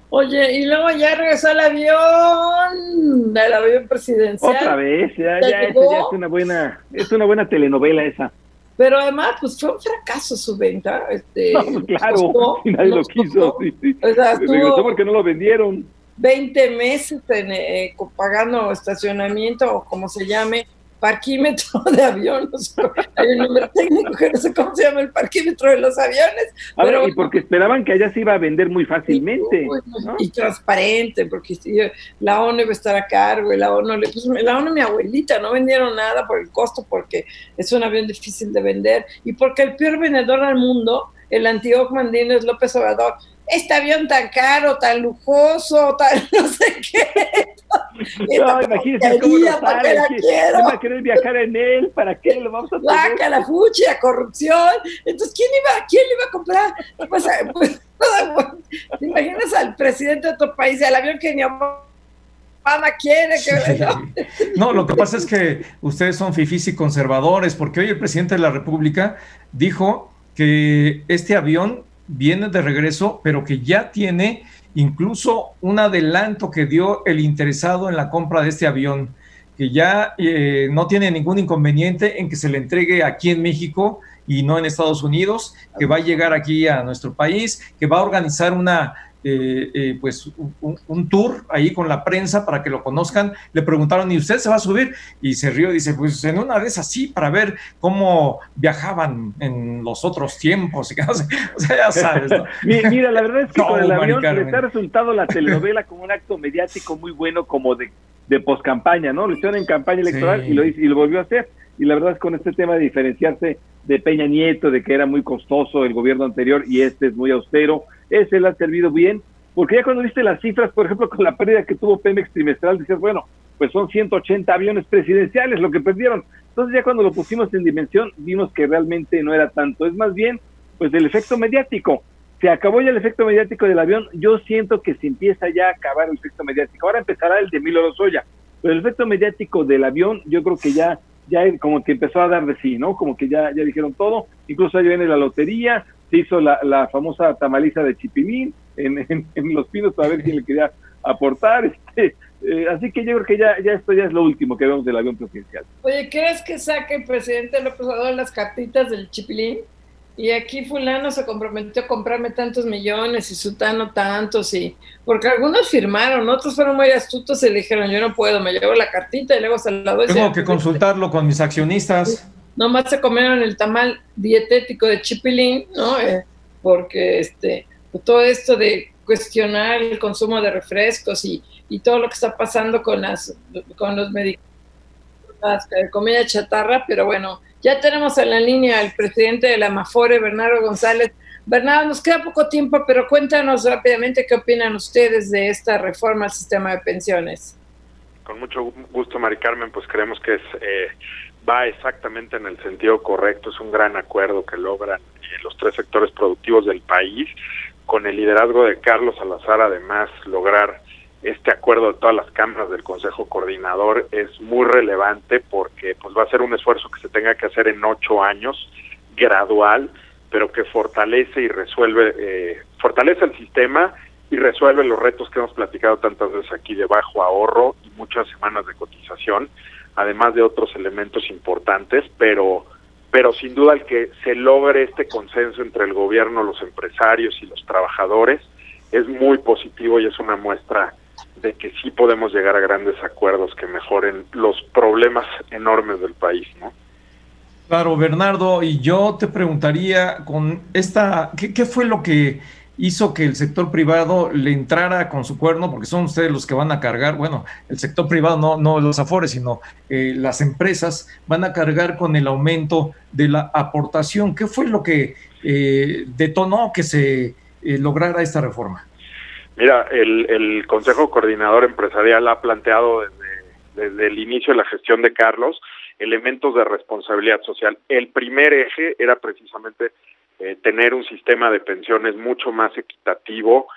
Oye, y luego ya regresó el avión, el avión presidencial. Otra vez, ya, ya, es una buena, es una buena telenovela esa. Pero además, pues fue un fracaso su venta. Este, pues, claro, nadie lo quiso. Sí, sí. O sea, regresó porque no lo vendieron. 20 meses en, eh, pagando estacionamiento o como se llame, parquímetro de avión. hay un número técnico que no sé cómo se llama el parquímetro de los aviones. pero, y porque esperaban que allá se iba a vender muy fácilmente. Y, transparente, porque la ONU iba a estar a cargo, y la ONU, pues, la ONU mi abuelita, no vendieron nada por el costo, porque es un avión difícil de vender, y porque el peor vendedor del mundo, el antiguo Mandino es López Obrador este avión tan caro, tan lujoso, tan no sé qué. No, imagínese cómo lo sale. ¿Quién va a querer viajar en él? ¿Para qué lo vamos a tener? la fucha, corrupción. Entonces, ¿quién iba, quién le iba a comprar? Pues, pues, ¿Te imaginas al presidente de otro país, al avión que ni Obama quiere que... No, lo que pasa es que ustedes son fifís y conservadores, porque hoy el presidente de la República dijo que este avión viene de regreso, pero que ya tiene incluso un adelanto que dio el interesado en la compra de este avión, que ya eh, no tiene ningún inconveniente en que se le entregue aquí en México y no en Estados Unidos, que va a llegar aquí a nuestro país, que va a organizar una eh, eh, pues un, tour ahí con la prensa para que lo conozcan. Le preguntaron, ¿y usted se va a subir? Y se rió y dice, pues en una vez así para ver cómo viajaban en los otros tiempos. o sea, ya sabes. Mira, la verdad es que con el avión les ha resultado la telenovela como un acto mediático muy bueno como de, de poscampaña, ¿no? Lo hicieron en campaña electoral y, lo, y lo volvió a hacer. Y la verdad es con este tema de diferenciarse de Peña Nieto, de que era muy costoso el gobierno anterior y este es muy austero, ese le ha servido bien, porque ya cuando viste las cifras, por ejemplo, con la pérdida que tuvo Pemex trimestral, decías, bueno, pues son 180 aviones presidenciales lo que perdieron. Entonces ya cuando lo pusimos en dimensión, vimos que realmente no era tanto, es más bien, pues el efecto mediático. Se acabó ya el efecto mediático del avión, yo siento que se empieza ya a acabar el efecto mediático. Ahora empezará el de Milo Lozoya, pero el efecto mediático del avión, yo creo que ya ya como que empezó a dar de sí, ¿no? Como que ya, ya dijeron todo, incluso ahí viene la lotería, se hizo la, famosa tamaliza de Chipilín en, en, Los Pinos para ver quién le quería aportar. Este, eh, así que yo creo que ya, ya esto ya es lo último que vemos del avión presidencial. Oye, ¿crees que saque el presidente López Obrador las cartitas del Chipilín? Y aquí fulano se comprometió a comprarme tantos millones y sutano tantos y porque algunos firmaron, otros fueron muy astutos y le dijeron yo no puedo, me llevo la cartita y luego se la doy. Tengo que consultarlo con mis accionistas. Nomás se comieron el tamal dietético de Chipilín, ¿no? Eh, porque este, todo esto de cuestionar el consumo de refrescos y, y todo lo que está pasando con, las, con los medicamentos, eh, comida chatarra, pero bueno, ya tenemos en la línea al presidente de la Mafore, Bernardo González. Bernardo, nos queda poco tiempo, pero cuéntanos rápidamente qué opinan ustedes de esta reforma al sistema de pensiones. Con mucho gusto, Mari Carmen, pues creemos que es, eh, va exactamente en el sentido correcto, es un gran acuerdo que logran eh, los tres sectores productivos del país, con el liderazgo de Carlos Salazar, además, lograr este acuerdo de todas las cámaras del Consejo Coordinador es muy relevante porque pues va a ser un esfuerzo que se tenga que hacer en ocho años, gradual, pero que fortalece y resuelve, eh, fortalece el sistema y resuelve los retos que hemos platicado tantas veces aquí de bajo ahorro y muchas semanas de cotización, además de otros elementos importantes, pero pero sin duda el que se logre este consenso entre el gobierno, los empresarios y los trabajadores es muy positivo y es una muestra de que sí podemos llegar a grandes acuerdos que mejoren los problemas enormes del país, ¿no? Claro, Bernardo, y yo te preguntaría con esta, ¿qué, fue lo que hizo que el sector privado le entrara con su cuerno? Porque son ustedes los que van a cargar, bueno, el sector privado, no, no los afores, sino eh, las empresas van a cargar con el aumento de la aportación. ¿Qué fue lo que eh, detonó que se eh, lograra esta reforma? Mira, el, el Consejo Coordinador Empresarial ha planteado desde, desde el inicio de la gestión de Carlos elementos de responsabilidad social. El primer eje era precisamente eh, tener un sistema de pensiones mucho más equitativo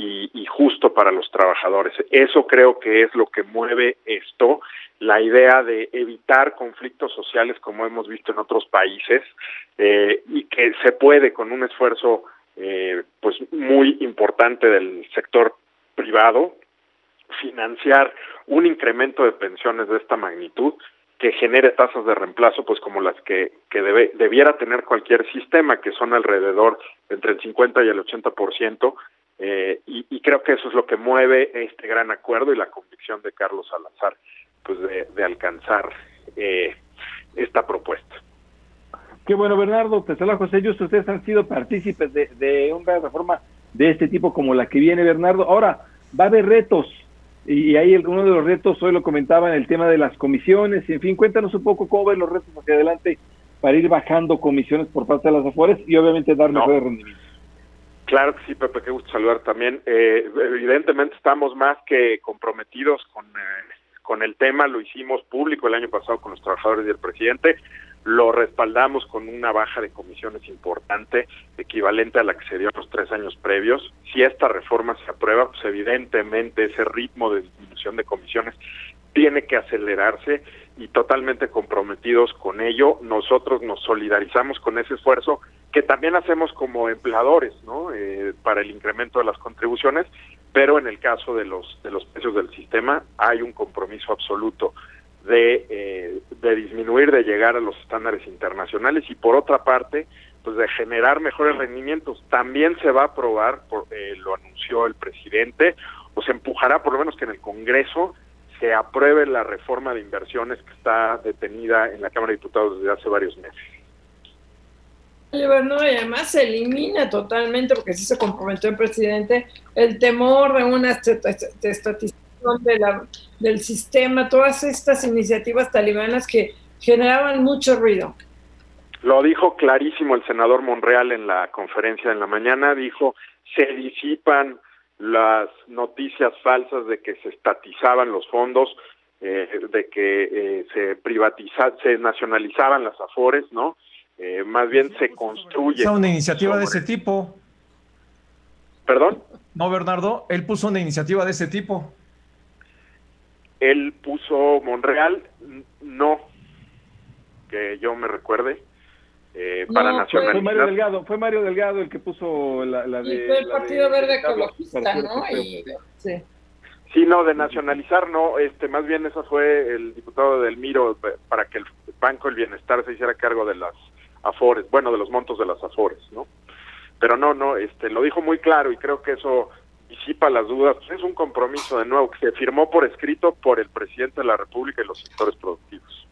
y, justo para los trabajadores. Eso creo que es lo que mueve esto, la idea de evitar conflictos sociales como hemos visto en otros países eh, y que se puede con un esfuerzo eh, pues muy importante del sector privado financiar un incremento de pensiones de esta magnitud que genere tasas de reemplazo pues como las que, que debe, debiera tener cualquier sistema que son alrededor entre el 50 y el 80% eh, y, y creo que eso es lo que mueve este gran acuerdo y la convicción de Carlos Salazar pues de, de alcanzar eh, esta propuesta. Qué bueno, Bernardo. Te saluda José Justo. Ustedes han sido partícipes de, de una reforma de este tipo como la que viene, Bernardo. Ahora, va a haber retos. Y ahí uno de los retos, hoy lo comentaba en el tema de las comisiones. En fin, cuéntanos un poco cómo ven los retos hacia adelante para ir bajando comisiones por parte de las afores y obviamente dar mejores rendimientos. Claro que sí, Pepe, qué gusto saludar también. Eh, evidentemente estamos más que comprometidos con, eh, con el tema, lo hicimos público el año pasado con los trabajadores y el presidente lo respaldamos con una baja de comisiones importante, equivalente a la que se dio en los tres años previos. Si esta reforma se aprueba, pues evidentemente ese ritmo de disminución de comisiones tiene que acelerarse y totalmente comprometidos con ello. Nosotros nos solidarizamos con ese esfuerzo que también hacemos como empleadores, ¿no? Eh, para el incremento de las contribuciones, pero en el caso de los de los precios del sistema hay un compromiso absoluto de, eh, de disminuir, de llegar a los estándares internacionales y por otra parte, pues de generar mejores rendimientos. También se va a aprobar, por, eh, lo anunció el presidente, o se empujará por lo menos que en el Congreso se apruebe la reforma de inversiones que está detenida en la Cámara de Diputados desde hace varios meses. además se elimina totalmente, porque sí se comprometió el presidente, el temor de una estatización de la, del sistema, todas estas iniciativas talibanas que generaban mucho ruido. Lo dijo clarísimo el senador Monreal en la conferencia en la mañana, dijo, se disipan las noticias falsas de que se estatizaban los fondos, eh, de que eh, se privatizaban, se nacionalizaban las afores, ¿no? Eh, más bien se construye. una iniciativa de ese tipo. ¿Perdón? No, Bernardo, él puso una iniciativa de ese tipo. Él puso Monreal, no, que yo me recuerde. eh, para nacionalizar. Fue Mario Delgado, fue Mario Delgado el que puso la, la de. Y fue el Partido Verde Ecologista, ¿no? Y, sí. Sí, no, de nacionalizar no, este, más bien eso fue el diputado del Miro para que el Banco del Bienestar se hiciera cargo de las afores, bueno, de los montos de las afores, ¿no? Pero no, no, este, lo dijo muy claro y creo que eso disipa las dudas. Pues es un compromiso de nuevo que se firmó por escrito por el presidente de la República y los sectores productivos.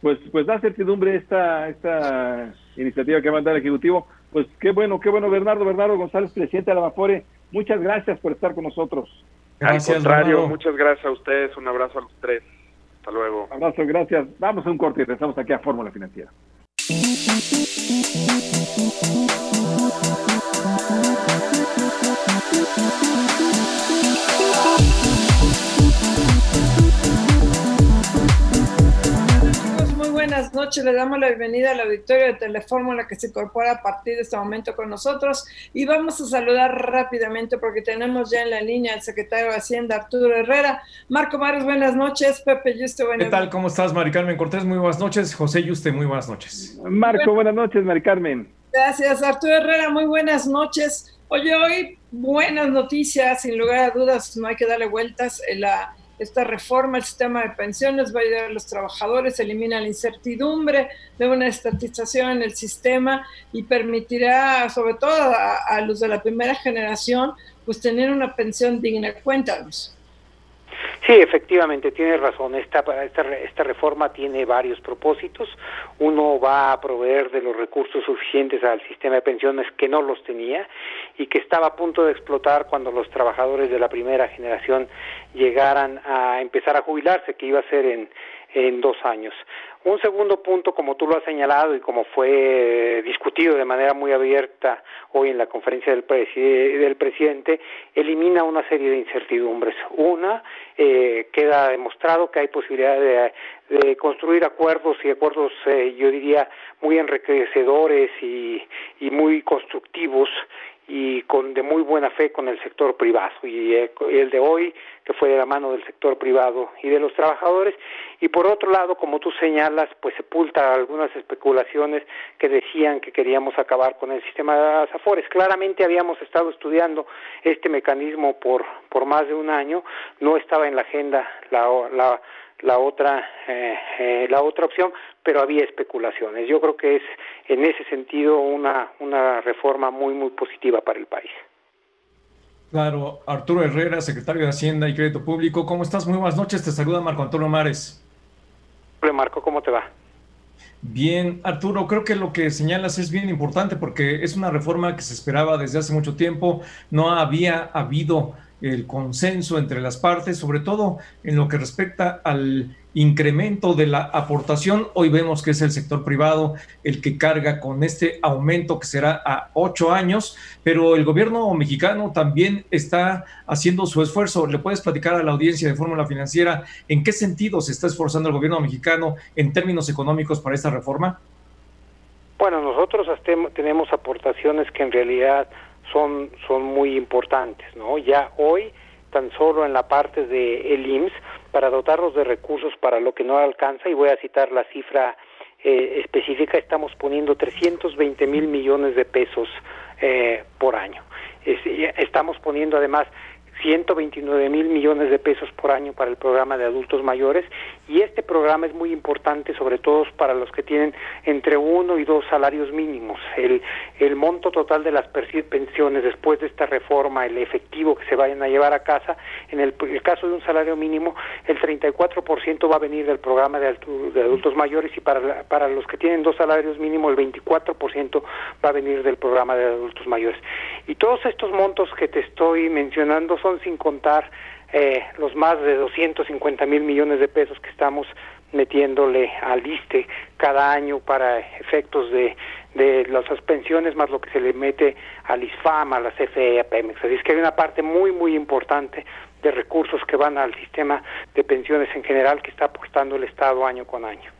Pues, pues da certidumbre esta, esta iniciativa que manda el Ejecutivo. Pues qué bueno, qué bueno, Bernardo, Bernardo González, presidente de la Mafore. Muchas gracias por estar con nosotros. Gracias, Al contrario, muchas gracias a ustedes. Un abrazo a los tres. Hasta luego. Un abrazo, gracias. Vamos a un corte y regresamos aquí a Fórmula Financiera. Buenas noches. Le damos la bienvenida al auditorio de Telefórmula que se incorpora a partir de este momento con nosotros. Y vamos a saludar rápidamente porque tenemos ya en la línea al secretario de Hacienda, Arturo Herrera. Marco Mares, buenas noches. Pepe Yuste, buenas noches. ¿Qué tal? ¿Cómo estás, Mari Carmen Cortés? Muy buenas noches. José Yuste, muy buenas noches. Marco, buenas noches, Mari Carmen. Gracias, Arturo Herrera. Muy buenas noches. Oye, hoy buenas noticias, sin lugar a dudas, no hay que darle vueltas. La esta reforma al sistema de pensiones va a ayudar a los trabajadores, elimina la incertidumbre de una estatización en el sistema y permitirá, sobre todo a, los de la primera generación, pues tener una pensión digna. Cuéntanos. Sí, efectivamente, tiene razón. Esta, esta, esta reforma tiene varios propósitos. Uno va a proveer de los recursos suficientes al sistema de pensiones que no los tenía y que estaba a punto de explotar cuando los trabajadores de la primera generación llegaran a empezar a jubilarse, que iba a ser en, en dos años. Un segundo punto, como tú lo has señalado y como fue discutido de manera muy abierta hoy en la conferencia del, del presidente, elimina una serie de incertidumbres. Una, eh, queda demostrado que hay posibilidad de, construir acuerdos y acuerdos, eh, yo diría, muy enriquecedores y, y muy constructivos y con de muy buena fe con el sector privado. Y eh, el de hoy que fue de la mano del sector privado y de los trabajadores. Y por otro lado como tú señalas pues sepulta algunas especulaciones que decían que queríamos acabar con el sistema de las afores claramente habíamos estado estudiando este mecanismo por por más de un año. No estaba en la agenda la, la la otra eh, eh, la otra opción pero había especulaciones. Yo creo que es en ese sentido una una reforma muy muy positiva para el país. Claro Arturo Herrera secretario de Hacienda y Crédito Público cómo estás muy buenas noches te saluda Marco Antonio Mares. Hola Marco cómo te va Bien, Arturo, creo que lo que señalas es bien importante porque es una reforma que se esperaba desde hace mucho tiempo, no había habido el consenso entre las partes, sobre todo en lo que respecta al incremento de la aportación. Hoy vemos que es el sector privado el que carga con este aumento que será a ocho años, pero el gobierno mexicano también está haciendo su esfuerzo. ¿Le puedes platicar a la audiencia de Fórmula Financiera en qué sentido se está esforzando el gobierno mexicano en términos económicos para esta reforma? Bueno, nosotros tenemos aportaciones que en realidad son, son muy importantes, ¿no? Ya hoy, tan solo en la parte de el IMSS, para dotarlos de recursos para lo que no alcanza, y voy a citar la cifra eh, específica, estamos poniendo 320 mil millones de pesos eh, por año. estamos poniendo además 129 mil millones de pesos por año para el programa de adultos mayores y este programa es muy importante sobre todo para los que tienen entre uno y dos salarios mínimos. El, el monto total de las pensiones después de esta reforma, el efectivo que se vayan a llevar a casa, en el, caso de un salario mínimo, el 34% va a venir del programa de, de adultos mayores y para, para los que tienen dos salarios mínimos, el 24% va a venir del programa de adultos mayores. Y todos estos montos que te estoy mencionando son sin contar eh, los más de 250 mil millones de pesos que estamos metiéndole al ISTE cada año para efectos de, de las pensiones, más lo que se le mete al ISFAM, a la CFE, a Pemex. Así es que hay una parte muy, muy importante de recursos que van al sistema de pensiones en general que está aportando el Estado año con año.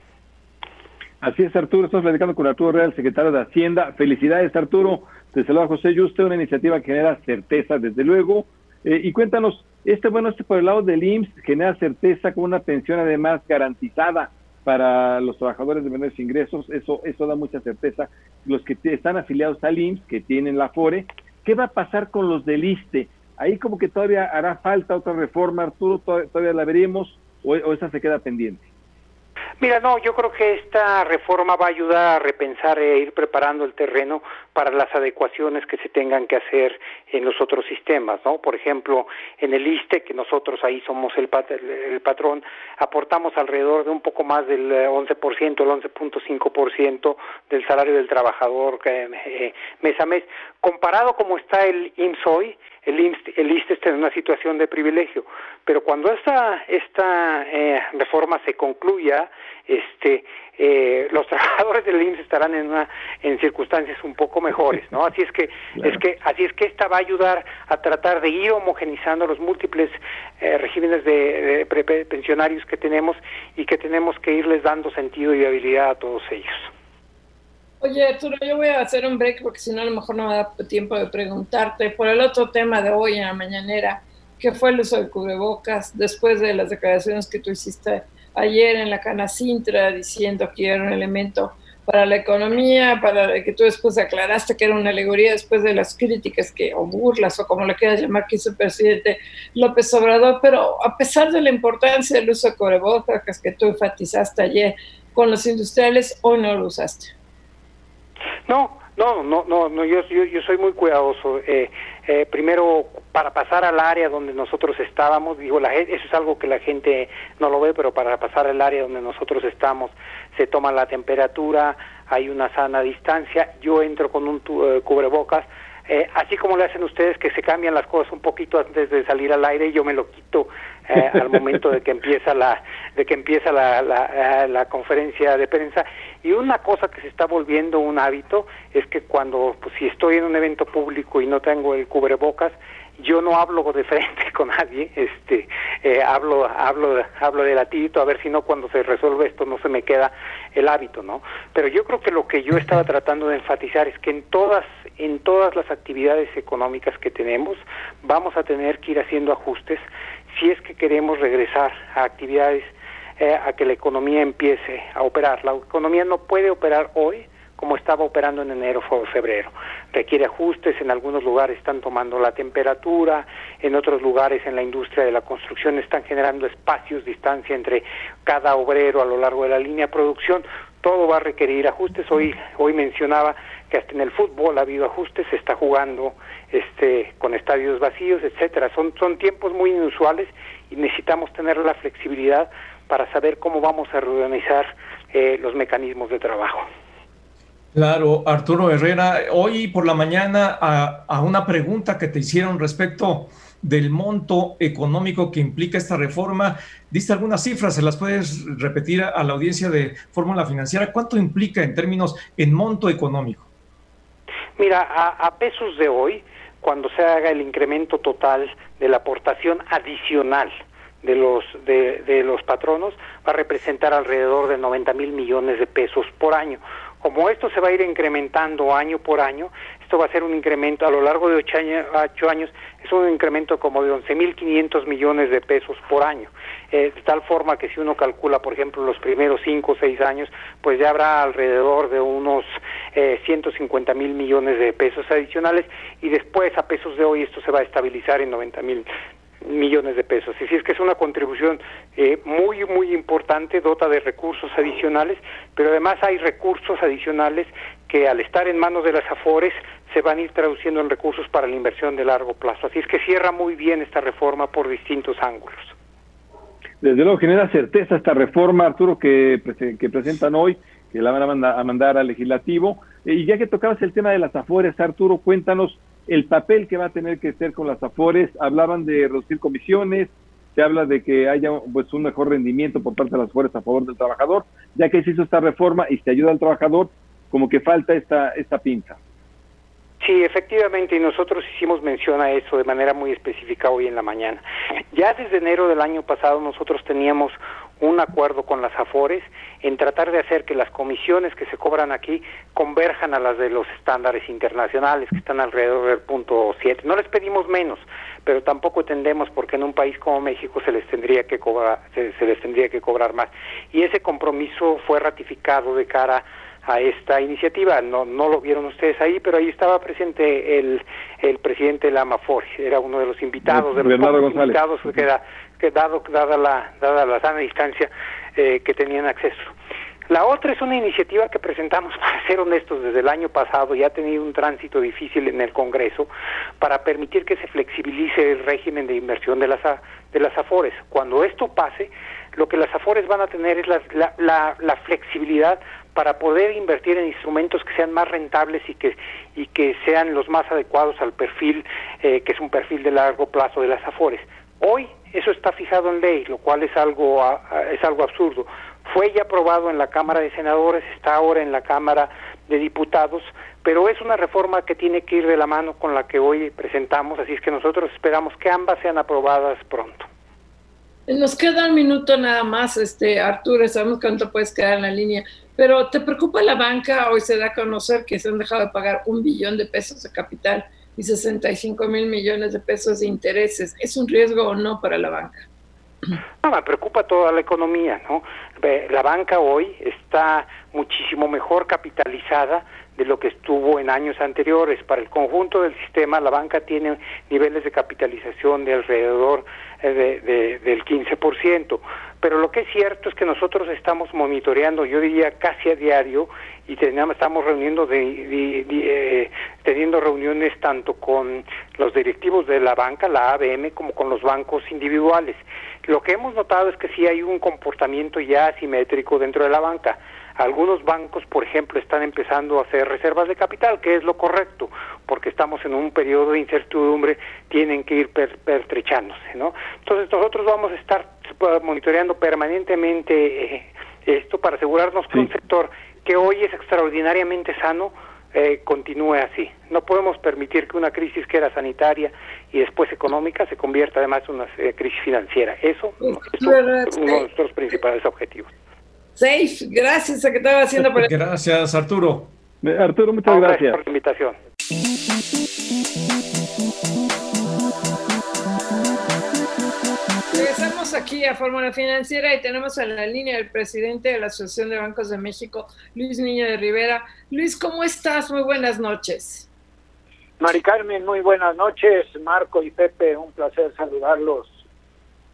Así es, Arturo. Estamos platicando con Arturo Real, secretario de Hacienda. Felicidades, Arturo. Te saluda José Yuste, una iniciativa que genera certeza, desde luego. Eh, y cuéntanos, este, bueno, este por el lado del IMSS genera certeza con una pensión además garantizada. para los trabajadores de menores ingresos, eso, eso da mucha certeza. Los que están afiliados al IMSS, que tienen la FORE, ¿qué va a pasar con los del ISTE? Ahí como que todavía hará falta otra reforma, Arturo, todavía la veremos o, o esa se queda pendiente. Mira, no, yo creo que esta reforma va a ayudar a repensar e ir preparando el terreno para las adecuaciones que se tengan que hacer en los otros sistemas, ¿no? Por ejemplo, en el ISTE, que nosotros ahí somos el, el patrón, aportamos alrededor de un poco más del 11%, el 11.5% del salario del trabajador eh, mes a mes. Comparado como está el IMSS hoy, el ISTE, está en una situación de privilegio, pero cuando esta, esta eh, reforma se concluya, este, eh, los trabajadores del IMSS estarán en una, en circunstancias un poco mejores, ¿no? Así es que, es que, así es que esta va a ayudar a tratar de ir homogenizando los múltiples eh, regímenes de, pensionarios que tenemos y que tenemos que irles dando sentido y habilidad a todos ellos. Oye, Arturo, yo voy a hacer un break porque si no a lo mejor no me da tiempo de preguntarte por el otro tema de hoy en la mañanera, que fue el uso de cubrebocas, después de las declaraciones que tú hiciste ayer en la Cana Sintra diciendo que era un elemento para la economía, para que tú después aclaraste que era una alegoría después de las críticas que, o burlas, o como le quieras llamar, que hizo el presidente López Obrador, pero a pesar de la importancia del uso de cubrebocas que tú enfatizaste ayer con los industriales, hoy no lo usaste. No, no, no, no, no yo, yo, yo soy muy cuidadoso. Eh, eh, primero, para pasar al área donde nosotros estábamos, digo, la, eso es algo que la gente no lo ve, pero para pasar al área donde nosotros estamos, se toma la temperatura, hay una sana distancia, yo entro con un eh, cubrebocas, eh, así como le hacen ustedes que se cambian las cosas un poquito antes de salir al aire, yo me lo quito eh, al momento de que empieza la de que empieza la, la, eh, la, conferencia de prensa y una cosa que se está volviendo un hábito es que cuando pues, si estoy en un evento público y no tengo el cubrebocas yo no hablo de frente con nadie, este, eh, hablo, hablo, hablo de latito, a ver si no cuando se resuelve esto no se me queda el hábito, ¿no? Pero yo creo que lo que yo estaba tratando de enfatizar es que en todas, en todas las actividades económicas que tenemos, vamos a tener que ir haciendo ajustes si es que queremos regresar a actividades, eh, a que la economía empiece a operar. La economía no puede operar hoy como estaba operando en enero o febrero. Requiere ajustes, en algunos lugares están tomando la temperatura, en otros lugares en la industria de la construcción están generando espacios, distancia entre cada obrero a lo largo de la línea de producción. Todo va a requerir ajustes. Hoy, hoy mencionaba que hasta en el fútbol ha habido ajustes, se está jugando este, con estadios vacíos, etcétera. Son, son tiempos muy inusuales y necesitamos tener la flexibilidad para saber cómo vamos a reorganizar eh, los mecanismos de trabajo. Claro, Arturo Herrera, hoy por la mañana a, una pregunta que te hicieron respecto del monto económico que implica esta reforma, diste algunas cifras, ¿se las puedes repetir a, la audiencia de Fórmula Financiera? ¿Cuánto implica en términos en monto económico? Mira, a, pesos de hoy, cuando se haga el incremento total de la aportación adicional de los de, los patronos, va a representar alrededor de 90 mil millones de pesos por año. Como esto se va a ir incrementando año por año, esto va a ser un incremento a lo largo de ocho años, es un incremento como de 11.500 millones de pesos por año. Eh, de tal forma que si uno calcula, por ejemplo, los primeros cinco o seis años, pues ya habrá alrededor de unos eh, 150 mil millones de pesos adicionales y después a pesos de hoy esto se va a estabilizar en 90 mil millones de pesos. Y si es que es una contribución eh, muy, muy importante, dota de recursos adicionales, pero además hay recursos adicionales que al estar en manos de las AFORES se van a ir traduciendo en recursos para la inversión de largo plazo. Así es que cierra muy bien esta reforma por distintos ángulos. Desde luego genera certeza esta reforma, Arturo, que, presentan hoy, que la van a mandar, a mandar al legislativo. Y ya que tocabas el tema de las AFORES, Arturo, cuéntanos el papel que va a tener que ser con las AFORES. Hablaban de reducir comisiones, se habla de que haya pues un mejor rendimiento por parte de las AFORES a favor del trabajador, ya que se hizo esta reforma y se ayuda al trabajador, como que falta esta, esta pinta. Sí, efectivamente, y nosotros hicimos mención a eso de manera muy específica hoy en la mañana. Ya desde enero del año pasado nosotros teníamos un acuerdo con las AFORES en tratar de hacer que las comisiones que se cobran aquí converjan a las de los estándares internacionales que están alrededor del punto 7. No les pedimos menos, pero tampoco entendemos por qué en un país como México se les tendría que cobrar se, les tendría que cobrar más. Y ese compromiso fue ratificado de cara a esta iniciativa. No, no lo vieron ustedes ahí, pero ahí estaba presente el, el presidente Lama Forge, era uno de los invitados, de los invitados que, que dado, dada, la, dada la sana distancia eh, que tenían acceso. La otra es una iniciativa que presentamos, para ser honestos, desde el año pasado y ha tenido un tránsito difícil en el Congreso para permitir que se flexibilice el régimen de inversión de las, de las AFORES. Cuando esto pase, lo que las AFORES van a tener es la, la, la, flexibilidad para poder invertir en instrumentos que sean más rentables y que, y que sean los más adecuados al perfil, eh, que es un perfil de largo plazo de las AFORES. Hoy eso está fijado en ley, lo cual es algo, es algo absurdo. Fue ya aprobado en la Cámara de Senadores, está ahora en la Cámara de Diputados, pero es una reforma que tiene que ir de la mano con la que hoy presentamos, así es que nosotros esperamos que ambas sean aprobadas pronto. Nos queda un minuto nada más, este Arturo, sabemos cuánto puedes quedar en la línea, pero ¿te preocupa la banca? Hoy se da a conocer que se han dejado de pagar un billón de pesos de capital y 65 mil millones de pesos de intereses. ¿Es un riesgo o no para la banca? No, me preocupa toda la economía, ¿no? La banca hoy está muchísimo mejor capitalizada de lo que estuvo en años anteriores. Para el conjunto del sistema, la banca tiene niveles de capitalización de alrededor eh, de, del 15%. Pero lo que es cierto es que nosotros estamos monitoreando, yo diría casi a diario, y tenemos, estamos reuniendo de, eh, teniendo reuniones tanto con los directivos de la banca, la ABM, como con los bancos individuales. Lo que hemos notado es que sí hay un comportamiento ya asimétrico dentro de la banca. Algunos bancos, por ejemplo, están empezando a hacer reservas de capital, que es lo correcto, porque estamos en un periodo de incertidumbre, tienen que ir pertrechándose, ¿no? Entonces nosotros vamos a estar monitoreando permanentemente eh, esto para asegurarnos que un sector que hoy es extraordinariamente sano eh, continúe así. No podemos permitir que una crisis que era sanitaria y después económica se convierta además en una eh, crisis financiera. Eso es uno de nuestros principales objetivos. Safe, gracias a que estaba haciendo por Gracias, Arturo. Arturo, muchas gracias. por la invitación. Regresamos aquí a Fórmula Financiera y tenemos en la línea el presidente de la Asociación de Bancos de México, Luis Niño de Rivera. Luis, ¿cómo estás? Muy buenas noches. Mari Carmen, muy buenas noches. Marco y Pepe, un placer saludarlos.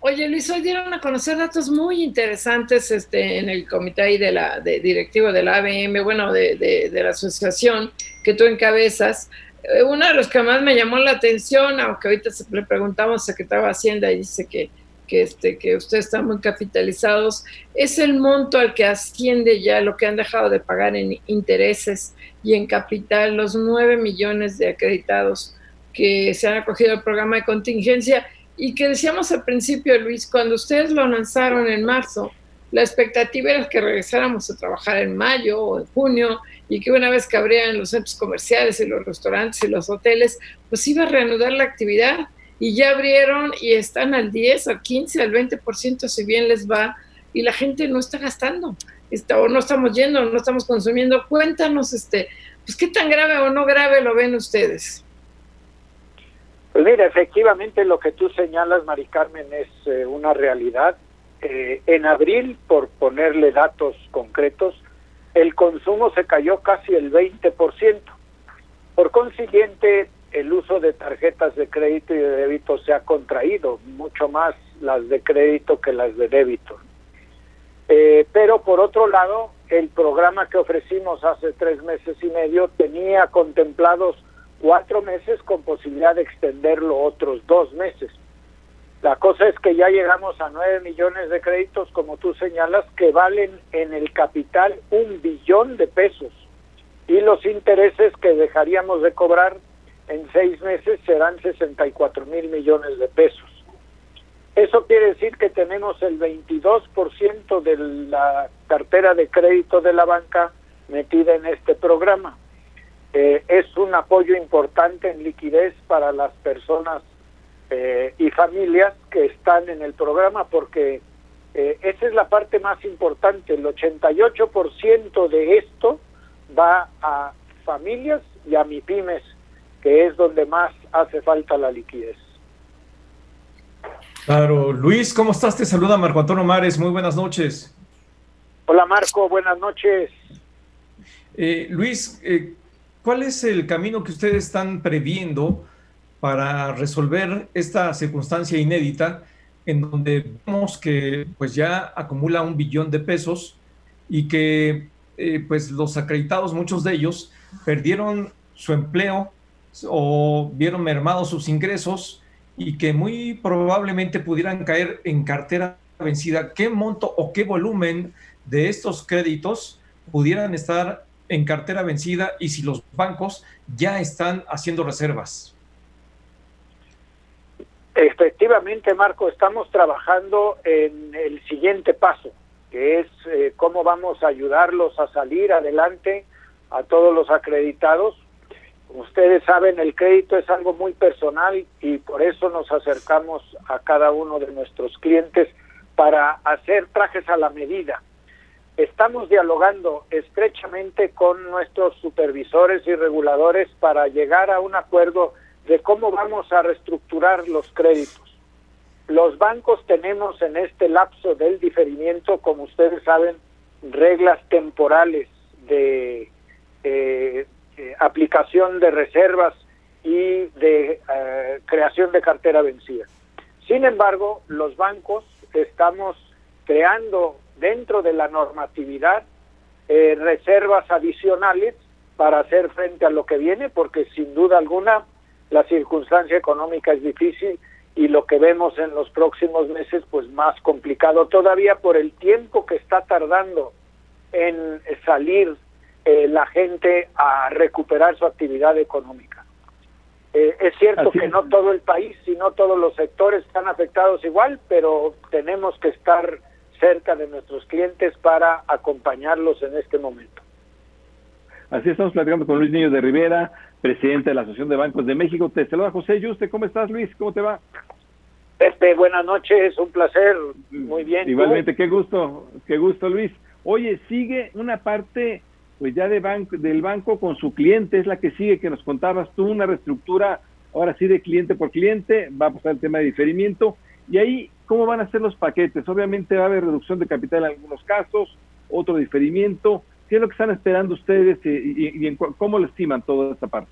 Oye, Luis, hoy dieron a conocer datos muy interesantes este, en el comité de la, de, directivo de la ABM, bueno, de, la asociación que tú encabezas. Eh, uno de los que más me llamó la atención, aunque ahorita le preguntamos al secretario de Hacienda y dice que, este, que ustedes están muy capitalizados, es el monto al que asciende ya lo que han dejado de pagar en intereses y en capital, los nueve millones de acreditados que se han acogido al programa de contingencia y que decíamos al principio, Luis, cuando ustedes lo lanzaron en marzo, la expectativa era que regresáramos a trabajar en mayo o en junio y que una vez que abrieran los centros comerciales y los restaurantes y los hoteles, pues iba a reanudar la actividad y ya abrieron y están al 10, al 15, al 20% si bien les va y la gente no está gastando está, o no estamos yendo, no estamos consumiendo. Cuéntanos, este, pues qué tan grave o no grave lo ven ustedes. Pues mira, efectivamente lo que tú señalas, Mari Carmen, es eh, una realidad. Eh, en abril, por ponerle datos concretos, el consumo se cayó casi el 20%. Por consiguiente, el uso de tarjetas de crédito y de débito se ha contraído, mucho más las de crédito que las de débito. Eh, pero por otro lado, el programa que ofrecimos hace tres meses y medio tenía contemplados cuatro meses con posibilidad de extenderlo otros dos meses. La cosa es que ya llegamos a nueve millones de créditos, como tú señalas, que valen en el capital un billón de pesos y los intereses que dejaríamos de cobrar en seis meses serán 64 mil millones de pesos. Eso quiere decir que tenemos el 22% de la cartera de crédito de la banca metida en este programa. Eh, es un apoyo importante en liquidez para las personas eh, y familias que están en el programa porque Eh, esa es la parte más importante. El 88% de esto va a familias y a MIPIMES, que es donde más hace falta la liquidez. Claro, Luis, ¿cómo estás? Te saluda Marco Antonio Mares, muy buenas noches. Hola Marco, buenas noches. Eh, Luis, eh, ¿cuál es el camino que ustedes están previendo para resolver esta circunstancia inédita en donde vemos que pues ya acumula un billón de pesos y que eh, pues los acreditados, muchos de ellos, perdieron su empleo o vieron mermados sus ingresos y que muy probablemente pudieran caer en cartera vencida. ¿Qué monto o qué volumen de estos créditos pudieran estar en cartera vencida y si los bancos ya están haciendo reservas? Efectivamente, Marco, estamos trabajando en el siguiente paso, que es eh, cómo vamos a ayudarlos a salir adelante a todos los acreditados. Ustedes saben, el crédito es algo muy personal y por eso nos acercamos a cada uno de nuestros clientes para hacer trajes a la medida. Estamos dialogando estrechamente con nuestros supervisores y reguladores para llegar a un acuerdo de cómo vamos a reestructurar los créditos. Los bancos tenemos en este lapso del diferimiento, como ustedes saben, reglas temporales de eh, eh, aplicación de reservas y de eh, creación de cartera vencida. Sin embargo, los bancos estamos creando dentro de la normatividad reservas adicionales para hacer frente a lo que viene, porque sin duda alguna la circunstancia económica es difícil y lo que vemos en los próximos meses pues más complicado todavía por el tiempo que está tardando en salir eh, la gente a recuperar su actividad económica. Eh, es cierto que no todo el país, sino todos los sectores están afectados igual, pero tenemos que estar cerca de nuestros clientes para acompañarlos en este momento. Así estamos platicando con Luis Niño de Rivera, presidente de la Asociación de Bancos de México. Te saluda José Yuste. ¿Cómo estás, Luis? ¿Cómo te va? Este, buenas noches, un placer. Muy bien. Igualmente, qué gusto, qué gusto, Luis. Oye, sigue una parte, pues ya de banco, del banco con su cliente, es la que sigue, que nos contabas tú, una reestructura, ahora sí de cliente por cliente, va a pasar el tema de diferimiento, y ahí, ¿cómo van a ser los paquetes? Obviamente va a haber reducción de capital en algunos casos, otro diferimiento, ¿Qué es lo que están esperando ustedes y, cómo lo estiman toda esta parte?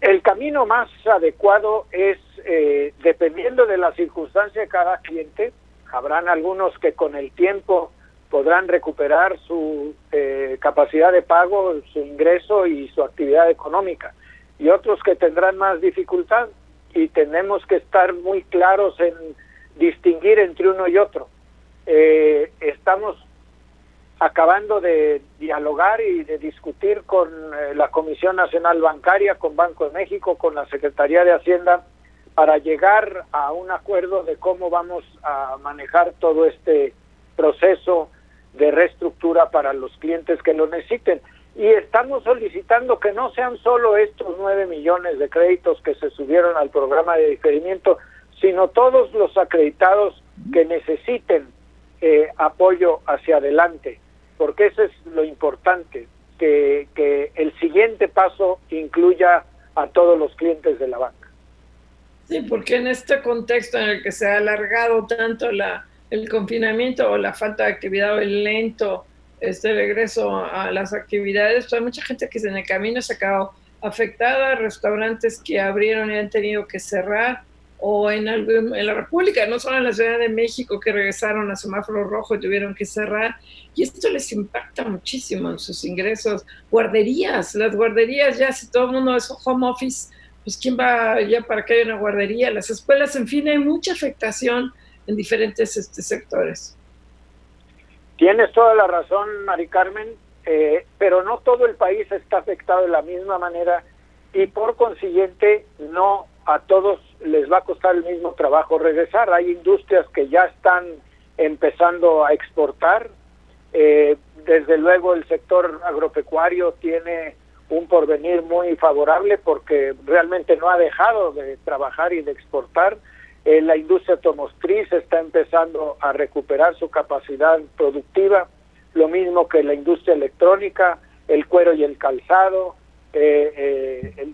El camino más adecuado es, eh, dependiendo de la circunstancia de cada cliente, habrán algunos que con el tiempo podrán recuperar su eh, capacidad de pago, su ingreso y su actividad económica, y otros que tendrán más dificultad y tenemos que estar muy claros en distinguir entre uno y otro. Eh, estamos acabando de dialogar y de discutir con eh, la Comisión Nacional Bancaria, con Banco de México, con la Secretaría de Hacienda, para llegar a un acuerdo de cómo vamos a manejar todo este proceso de reestructura para los clientes que lo necesiten. Y estamos solicitando que no sean solo estos nueve millones de créditos que se subieron al programa de diferimiento, sino todos los acreditados que necesiten eh, apoyo hacia adelante porque eso es lo importante, que, el siguiente paso incluya a todos los clientes de la banca. Sí, porque en este contexto en el que se ha alargado tanto el confinamiento o la falta de actividad o el lento este regreso a las actividades, pues hay mucha gente que en el camino se quedado afectada, restaurantes que abrieron y han tenido que cerrar, o en, en la República, no solo en la Ciudad de México, que regresaron a semáforo rojo y tuvieron que cerrar. Y esto les impacta muchísimo en sus ingresos. Guarderías, las guarderías, ya si todo el mundo es home office, pues ¿quién va ya para que haya una guardería? Las escuelas, en fin, hay mucha afectación en diferentes este, sectores. Tienes toda la razón, Mari Carmen, eh, pero no todo el país está afectado de la misma manera y por consiguiente no a todos les va a costar el mismo trabajo regresar. Hay industrias que ya están empezando a exportar. Eh, desde luego el sector agropecuario tiene un porvenir muy favorable porque realmente no ha dejado de trabajar y de exportar. Eh, la industria automotriz está empezando a recuperar su capacidad productiva, lo mismo que la industria electrónica, el cuero y el calzado, eh, eh,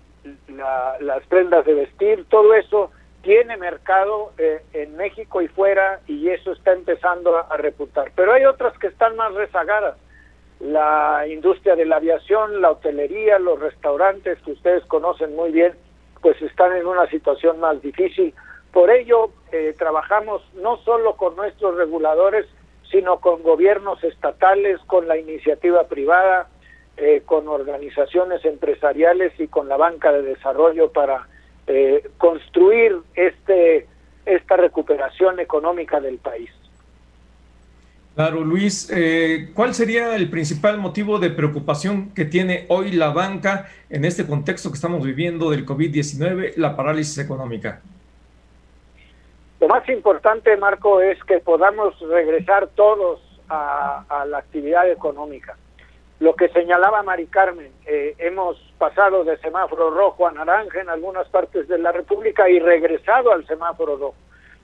las prendas de vestir, todo eso tiene mercado en México y fuera y eso está empezando a, reputar. Pero hay otras que están más rezagadas. La industria de la aviación, la hotelería, los restaurantes que ustedes conocen muy bien, pues están en una situación más difícil. Por ello, eh, trabajamos no solo con nuestros reguladores, sino con gobiernos estatales, con la iniciativa privada, eh, con organizaciones empresariales y con la banca de desarrollo para eh, construir este esta recuperación económica del país. Claro, Luis, ¿cuál sería el principal motivo de preocupación que tiene hoy la banca en este contexto que estamos viviendo del COVID-19, la parálisis económica? Lo más importante, Marco, es que podamos regresar todos a, la actividad económica. Lo que señalaba Mari Carmen, eh, hemos pasado de semáforo rojo a naranja en algunas partes de la República y regresado al semáforo rojo.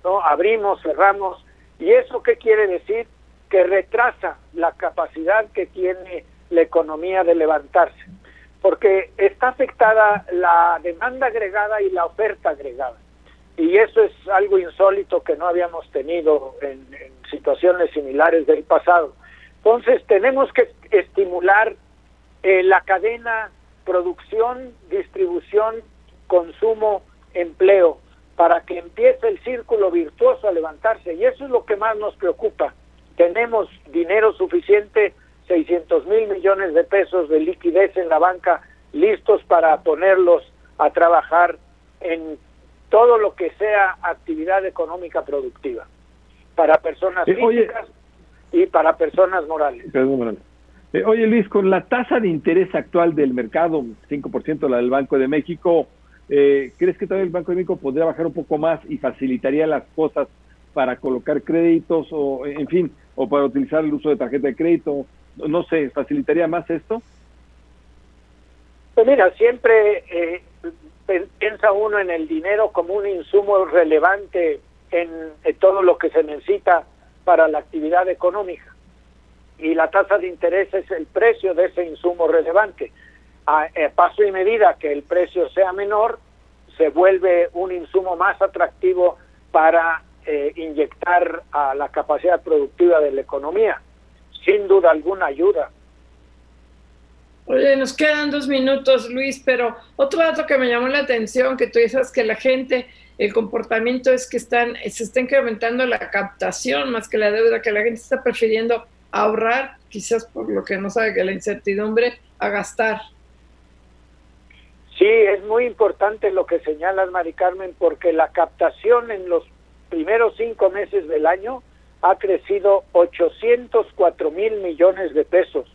¿no? Abrimos, cerramos. ¿Y eso qué quiere decir? Que retrasa la capacidad que tiene la economía de levantarse. Porque está afectada la demanda agregada y la oferta agregada y eso es algo insólito que no habíamos tenido en, situaciones similares del pasado. Entonces tenemos que estimular eh, la cadena producción, distribución, consumo, empleo, para que empiece el círculo virtuoso a levantarse. Y eso es lo que más nos preocupa. Tenemos dinero suficiente, 600 mil millones de pesos de liquidez en la banca, listos para ponerlos a trabajar en todo lo que sea actividad económica productiva para personas eh, físicas y para personas morales. Eh, oye Luis, con la tasa de interés actual del mercado, 5% la del Banco de México, eh, ¿crees que también el Banco de México podría bajar un poco más y facilitaría las cosas para colocar créditos o, en fin, o para utilizar el uso de tarjeta de crédito? No sé, ¿facilitaría más esto? Pues mira, siempre eh, piensa uno en el dinero como un insumo relevante en, todo lo que se necesita para la actividad económica. Y la tasa de interés es el precio de ese insumo relevante. A, paso y medida que el precio sea menor, se vuelve un insumo más atractivo para eh, inyectar a la capacidad productiva de la economía. Sin duda alguna ayuda Oye, nos quedan dos minutos, Luis, pero otro dato que me llamó la atención, que tú dices que la gente, el comportamiento es que están, se está incrementando la captación más que la deuda, que la gente está prefiriendo ahorrar, quizás por lo que no sabe que la incertidumbre, a gastar. Sí, es muy importante lo que señalas, Mari Carmen, porque la captación en los primeros cinco meses del año ha crecido 804 mil millones de pesos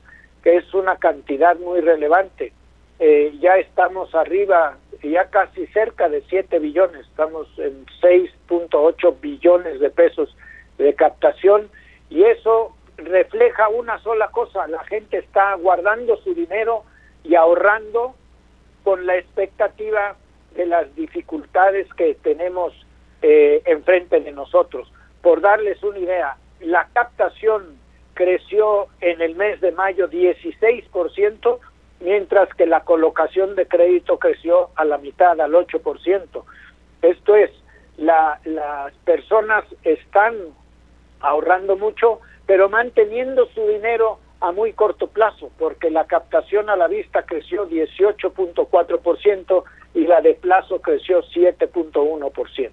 es una cantidad muy relevante. Eh, ya estamos arriba, ya casi cerca de 7 billones, estamos en 6.8 billones de pesos de captación y eso refleja una sola cosa, la gente está guardando su dinero y ahorrando con la expectativa de las dificultades que tenemos eh, enfrente de nosotros. Por darles una idea, la captación creció en el mes de mayo 16%, mientras que la colocación de crédito creció a la mitad, al 8%. Esto es, la, las personas están ahorrando mucho, pero manteniendo su dinero a muy corto plazo, porque la captación a la vista creció 18.4% y la de plazo creció 7.1%.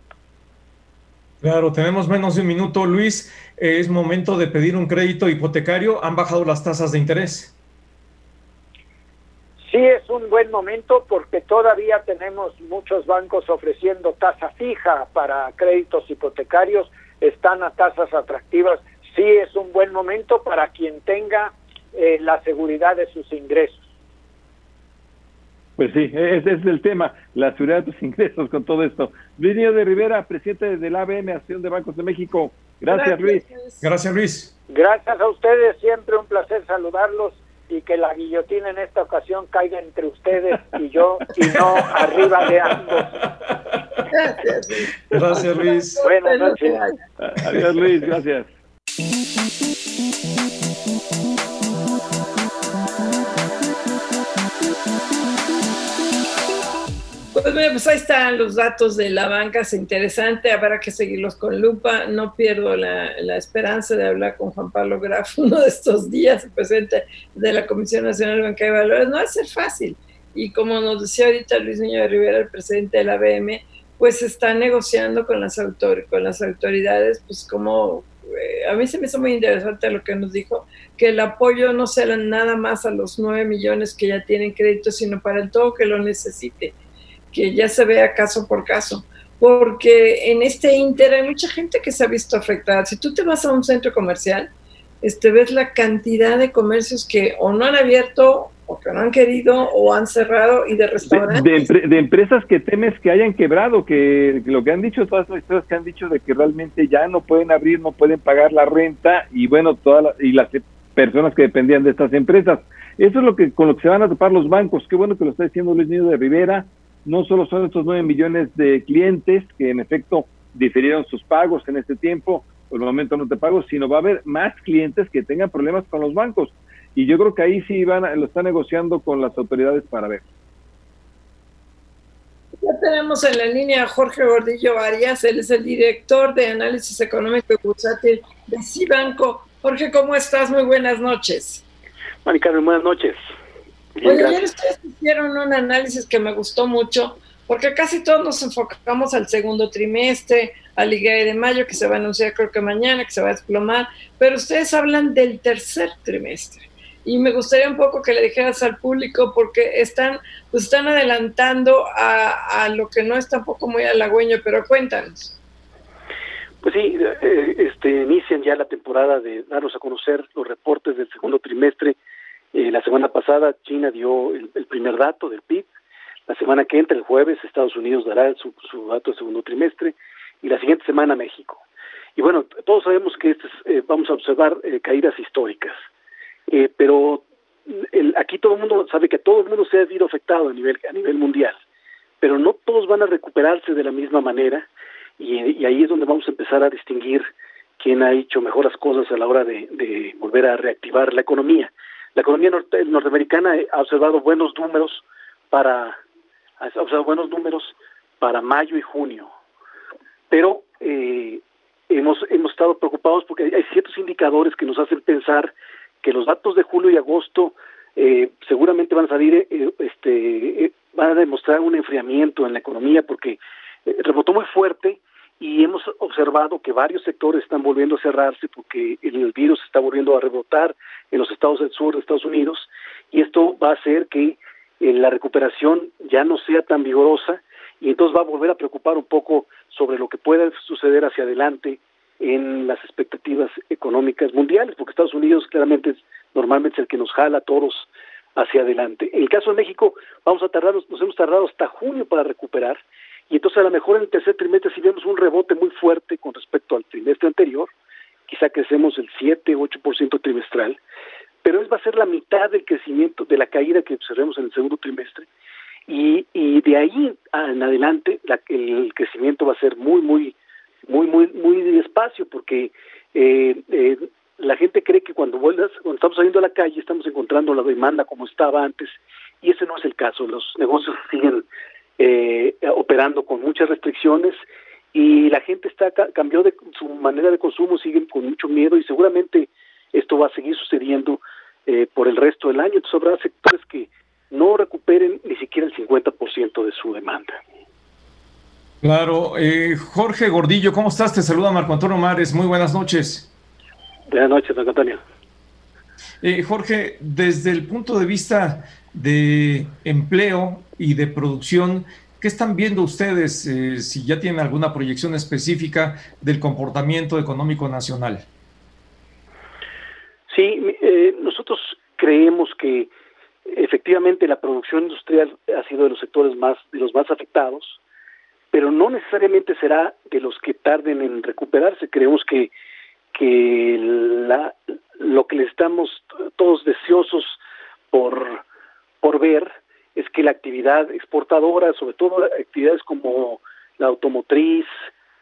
Claro, tenemos menos de un minuto. Luis, es momento de pedir un crédito hipotecario. ¿Han bajado las tasas de interés? Sí, es un buen momento porque todavía tenemos muchos bancos ofreciendo tasa fija para créditos hipotecarios. Están a tasas atractivas. Sí, es un buen momento para quien tenga eh, la seguridad de sus ingresos. Pues sí, ese es el tema, la seguridad de tus ingresos con todo esto. Luis de Rivera, presidente de la ABM, Asociación de Bancos de México. Gracias, Luis. Gracias, Luis. Gracias a ustedes, siempre un placer saludarlos y que la guillotina en esta ocasión caiga entre ustedes y yo y no arriba de ambos. Gracias. Gracias, Luis. Buenas noches. Adiós, Luis. Gracias. Pues, pues ahí están los datos de la banca, es interesante, habrá que seguirlos con lupa. No pierdo la, esperanza de hablar con Juan Pablo Graf uno de estos días, presidente de la Comisión Nacional de Banca de Valores. No va a ser fácil. Y como nos decía ahorita Luis Niño de Rivera, el presidente de la BM, pues está negociando con las, autor con las autoridades, pues como eh, a mí se me hizo muy interesante lo que nos dijo, que el apoyo no será nada más a los nueve millones que ya tienen crédito, sino para el todo que lo necesite que ya se vea caso por caso, porque en este inter hay mucha gente que se ha visto afectada. Si tú te vas a un centro comercial, este, ves la cantidad de comercios que o no han abierto o que no han querido o han cerrado y de restaurantes. De, empresas que temes que hayan quebrado, que lo que han dicho, todas las historias que han dicho de que realmente ya no pueden abrir, no pueden pagar la renta y bueno, todas y las personas que dependían de estas empresas. Eso es lo que con lo que se van a topar los bancos. Qué bueno que lo está diciendo Luis Niño de Rivera no solo son estos nueve millones de clientes que en efecto difirieron sus pagos en este tiempo, por el momento no te pago, sino va a haber más clientes que tengan problemas con los bancos. Y yo creo que ahí sí van lo están negociando con las autoridades para ver. Ya tenemos en la línea a Jorge Gordillo Arias, él es el director de análisis económico y bursátil de Cibanco. Jorge, ¿cómo estás? Muy buenas noches. Maricarmen, buenas noches. Oye, ayer ustedes hicieron un análisis que me gustó mucho, porque casi todos nos enfocamos al segundo trimestre, al IGAE de mayo, que se va a anunciar creo que mañana, que se va a desplomar, pero ustedes hablan del tercer trimestre. Y me gustaría un poco que le dijeras al público, porque están, pues están adelantando a, lo que no es tampoco muy halagüeño, pero cuéntanos. Pues sí, eh, este, inician ya la temporada de darnos a conocer los reportes del segundo trimestre eh, la semana pasada China dio el, primer dato del PIB. La semana que entra, el jueves, Estados Unidos dará su, dato de segundo trimestre y la siguiente semana México. Y bueno, todos sabemos que este eh, vamos a observar eh, caídas históricas, pero aquí todo el mundo sabe que todo el mundo se ha visto afectado a nivel, a nivel mundial, pero no todos van a recuperarse de la misma manera y, ahí es donde vamos a empezar a distinguir quién ha hecho mejor las cosas a la hora de volver a reactivar la economía. La economía norteamericana ha observado buenos números para ha observado buenos números para mayo y junio, pero eh, hemos hemos estado preocupados porque hay ciertos indicadores que nos hacen pensar que los datos de julio y agosto eh, seguramente van a salir eh, este van a demostrar un enfriamiento en la economía porque rebotó muy fuerte y hemos observado que varios sectores están volviendo a cerrarse porque el virus está volviendo a rebotar en los estados del sur de Estados Unidos y esto va a hacer que eh, la recuperación ya no sea tan vigorosa y entonces va a volver a preocupar un poco sobre lo que pueda suceder hacia adelante en las expectativas económicas mundiales, porque Estados Unidos claramente es normalmente el que nos jala todos hacia adelante. En el caso de México, vamos a tardar, nos hemos tardado hasta junio para recuperar y entonces a lo mejor en el tercer trimestre si vemos un rebote muy fuerte con respecto al trimestre anterior, quizá crecemos el 7, 8% trimestral, pero es va a ser la mitad del crecimiento, de la caída que observemos en el segundo trimestre, y, y de ahí en adelante la, el crecimiento va a ser muy, muy, muy, muy, muy despacio, porque eh, eh, la gente cree que cuando, vuelvas, cuando estamos saliendo a la calle estamos encontrando la demanda como estaba antes, y ese no es el caso, los negocios siguen eh, operando con muchas restricciones y la gente está cambió de su manera de consumo, siguen con mucho miedo y seguramente esto va a seguir sucediendo eh, por el resto del año. Entonces habrá sectores que no recuperen ni siquiera el 50% de su demanda. Claro, eh, Jorge Gordillo, ¿cómo estás? Te saluda Marco Antonio Mares, muy buenas noches. Buenas noches, Marco Antonio. Eh, Jorge, desde el punto de vista de empleo y de producción, ¿Qué están viendo ustedes, eh, si ya tienen alguna proyección específica del comportamiento económico nacional? Sí, eh, nosotros creemos que efectivamente la producción industrial ha sido de los sectores más de los más afectados, pero no necesariamente será de los que tarden en recuperarse. Creemos que que la, lo que le estamos todos deseosos por por ver es que la actividad exportadora, sobre todo actividades como la automotriz,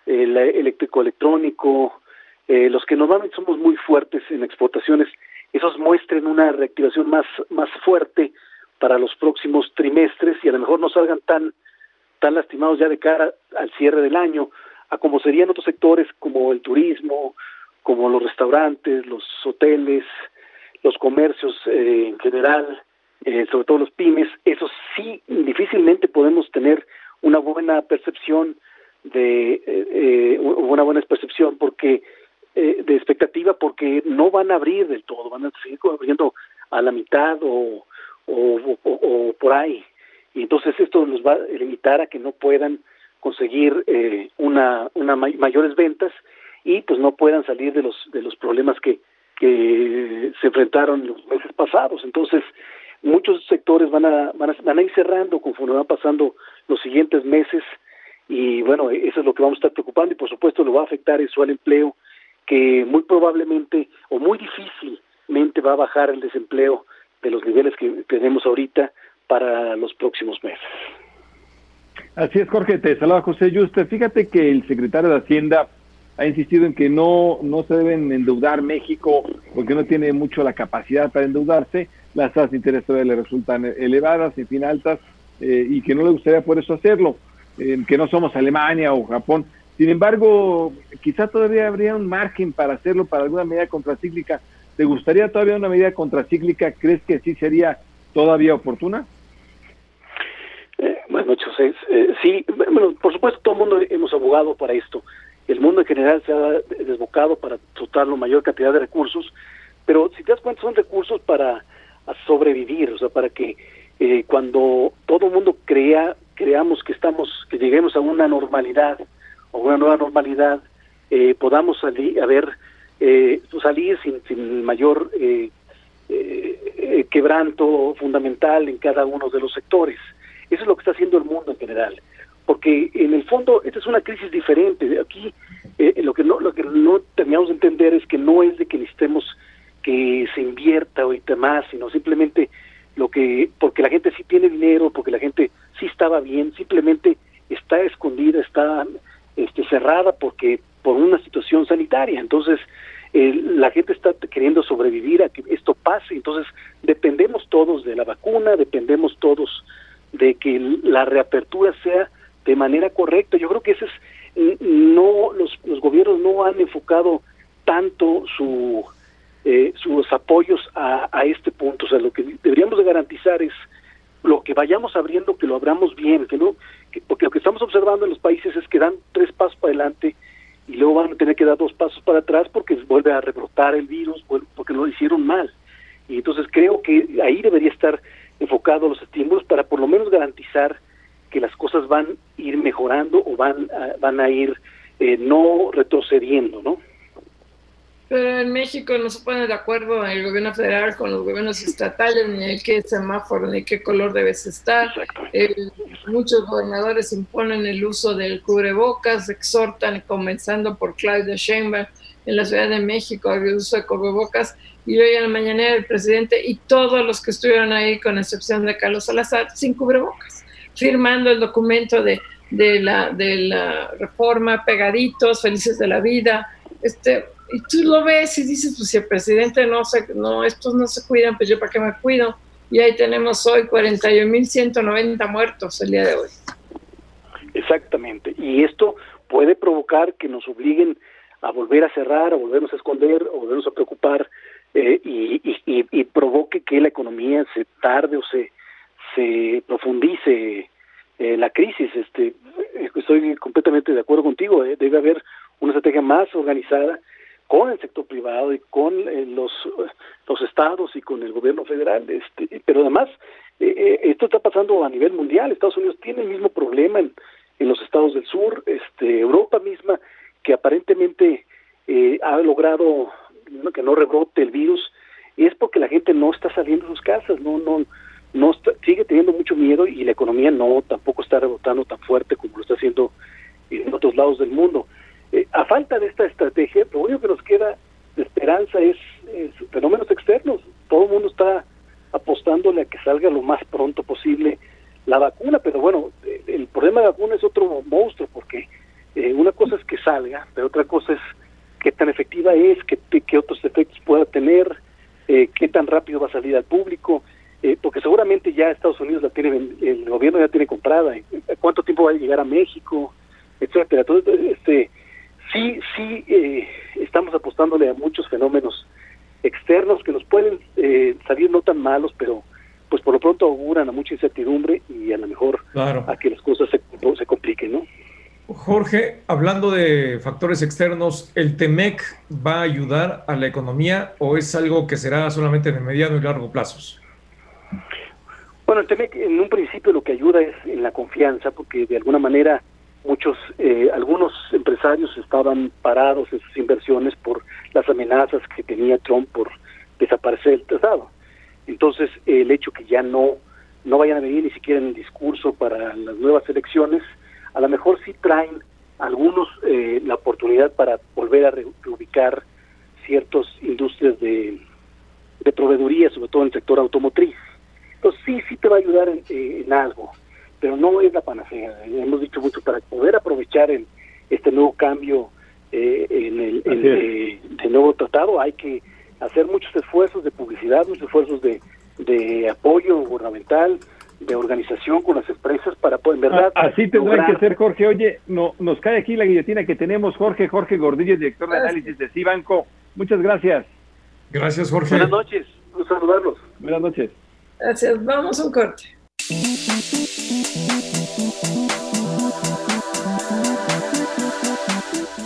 el eléctrico electrónico, eh, los que normalmente somos muy fuertes en exportaciones, esos muestren una reactivación más, más fuerte para los próximos trimestres y a lo mejor no salgan tan, tan lastimados ya de cara al cierre del año, a como serían otros sectores como el turismo, como los restaurantes, los hoteles, los comercios eh, en general, eh, sobre todo los pymes, eso sí difícilmente podemos tener una buena percepción de eh, una buena percepción porque de expectativa porque no van a abrir del todo, van a seguir abriendo a la mitad o, o, por ahí. Y entonces esto nos va a limitar a que no puedan conseguir una, una mayores ventas y pues no puedan salir de los de los problemas que que se enfrentaron los meses pasados. Entonces, muchos sectores van a, van a, van a ir cerrando conforme van pasando los siguientes meses y bueno, eso es lo que vamos a estar preocupando y por supuesto lo va a afectar eso al empleo que muy probablemente o muy difícilmente va a bajar el desempleo de los niveles que tenemos ahorita para los próximos meses. Así es, Jorge, te saluda José Yuste. Fíjate que el secretario de Hacienda ha insistido en que no, no se deben endeudar México porque no tiene mucho la capacidad para endeudarse, las tasas de interés todavía le resultan elevadas, en fin, altas, eh, y que no le gustaría por eso hacerlo, eh, que no somos Alemania o Japón. Sin embargo, quizá todavía habría un margen para hacerlo para alguna medida contracíclica. ¿Te gustaría todavía una medida contracíclica? ¿Crees que sí sería todavía oportuna? Eh, bueno, José, sí, bueno, por supuesto todo el mundo hemos abogado para esto el mundo en general se ha desbocado para dotar la mayor cantidad de recursos, pero si te das cuenta son recursos para sobrevivir, o sea, para que eh, cuando todo el mundo crea, creamos que estamos, que lleguemos a una normalidad o una nueva normalidad, eh, podamos salir, a ver, eh, salir sin, sin mayor eh, quebranto fundamental en cada uno de los sectores. Eso es lo que está haciendo el mundo en general porque en el fondo esta es una crisis diferente. Aquí eh, lo que no lo que no terminamos de entender es que no es de que necesitemos que se invierta ahorita más, sino simplemente lo que porque la gente sí tiene dinero, porque la gente sí estaba bien, simplemente está escondida, está este, cerrada porque por una situación sanitaria. Entonces la gente está queriendo sobrevivir a que esto pase. Entonces dependemos todos de la vacuna, dependemos todos de que la reapertura sea de manera correcta. Yo creo que ese es no los, los gobiernos no han enfocado tanto su eh, sus apoyos a, a, este punto. O sea, lo que deberíamos de garantizar es lo que vayamos abriendo, que lo abramos bien, que no, porque lo que estamos observando en los países es que dan tres pasos para adelante y luego van a tener que dar dos pasos para atrás porque vuelve a rebrotar el virus, porque lo hicieron mal. Y entonces creo que ahí debería estar enfocado los estímulos para por lo menos garantizar que las cosas van a ir mejorando o van a, van a ir eh, no retrocediendo, ¿no? Pero en México no se pone de acuerdo el gobierno federal con los gobiernos estatales, ni el qué semáforo, ni qué color debes estar. muchos gobernadores imponen el uso del cubrebocas, exhortan, comenzando por Claudia Sheinbaum en la Ciudad de México, el uso de cubrebocas. Y hoy en la mañana el presidente y todos los que estuvieron ahí, con excepción de Carlos Salazar, sin cubrebocas firmando el documento de, de, la, de la reforma, pegaditos, felices de la vida. Este, y tú lo ves y dices, pues si el presidente no se, no, estos no se cuidan, pues yo para qué me cuido. Y ahí tenemos hoy 41.190 muertos el día de hoy. Exactamente. Y esto puede provocar que nos obliguen a volver a cerrar, a volvernos a esconder, a volvernos a preocupar eh, y, y, y, provoque que la economía se tarde o se se profundice eh, la crisis. Este, estoy completamente de acuerdo contigo. Eh, debe haber una estrategia más organizada con el sector privado y con eh, los los estados y con el gobierno federal. Este, pero además esto está pasando a nivel mundial. Estados Unidos tiene el mismo problema en, en los estados del sur. Este, Europa misma que aparentemente ha logrado que no rebrote el virus es porque la gente no está saliendo de sus casas, no no no sigue teniendo mucho miedo y la economía no tampoco está rebotando tan fuerte como lo está haciendo en otros lados del mundo. Eh, a falta de esta estrategia, lo único que nos queda de esperanza es, fenómenos externos. Todo el mundo está apostándole a que salga lo más pronto posible la vacuna, pero bueno, el, problema de vacuna es otro monstruo, porque eh, una cosa es que salga, pero otra cosa es qué tan efectiva es, qué, qué otros efectos pueda tener, eh, qué tan rápido va a salir al público, eh, porque seguramente ya Estados Unidos la tiene, el gobierno ya tiene comprada, cuánto tiempo va a llegar a México, etcétera. Entonces, este, sí, sí, eh, estamos apostándole a muchos fenómenos externos que nos pueden eh, salir no tan malos, pero pues por lo pronto auguran a mucha incertidumbre y a lo mejor a que las cosas se, se compliquen, ¿no? Jorge, hablando de factores externos, ¿el TEMEC va a ayudar a la economía o es algo que será solamente de mediano y largo plazos? Bueno, el TEMEC en un principio lo que ayuda es en la confianza, porque de alguna manera muchos, eh, algunos empresarios estaban parados en sus inversiones por las amenazas que tenía Trump por desaparecer el tratado. Entonces, el hecho que ya no, no vayan a venir ni siquiera en el discurso para las nuevas elecciones, a lo mejor sí traen algunos eh, la oportunidad para volver a reubicar ciertas industrias de, de proveeduría, sobre todo en el sector automotriz. Entonces sí, sí te va a ayudar en, eh, en algo pero no es la panacea. Hemos dicho mucho, para poder aprovechar el, este nuevo cambio eh, en el, eh, nuevo tratado hay que hacer muchos esfuerzos de publicidad, muchos esfuerzos de, de apoyo gubernamental, de organización con las empresas para poder, en verdad. Ah, así tendrá que ser, Jorge. Oye, no, nos cae aquí la guillotina que tenemos. Jorge, Jorge Gordillo, director de análisis de Cibanco. Muchas gracias. Gracias, Jorge. Buenas noches. Un saludarlos. Buenas noches. Gracias. Vamos a un corte.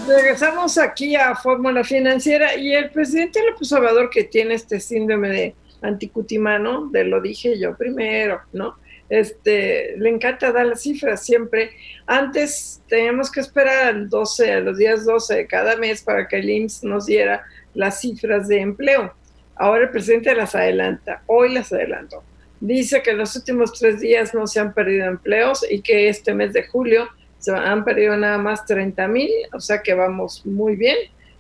Regresamos aquí a Fórmula Financiera y el presidente López Obrador que tiene este síndrome de anticutimano, de lo dije yo primero, ¿no? Este, le encanta dar las cifras siempre. Antes teníamos que esperar al 12, a los días 12 de cada mes para que el IMSS nos diera las cifras de empleo. Ahora el presidente las adelanta, hoy las adelantó dice que en los últimos tres días no se han perdido empleos y que este mes de julio se han perdido nada más 30 mil, o sea que vamos muy bien.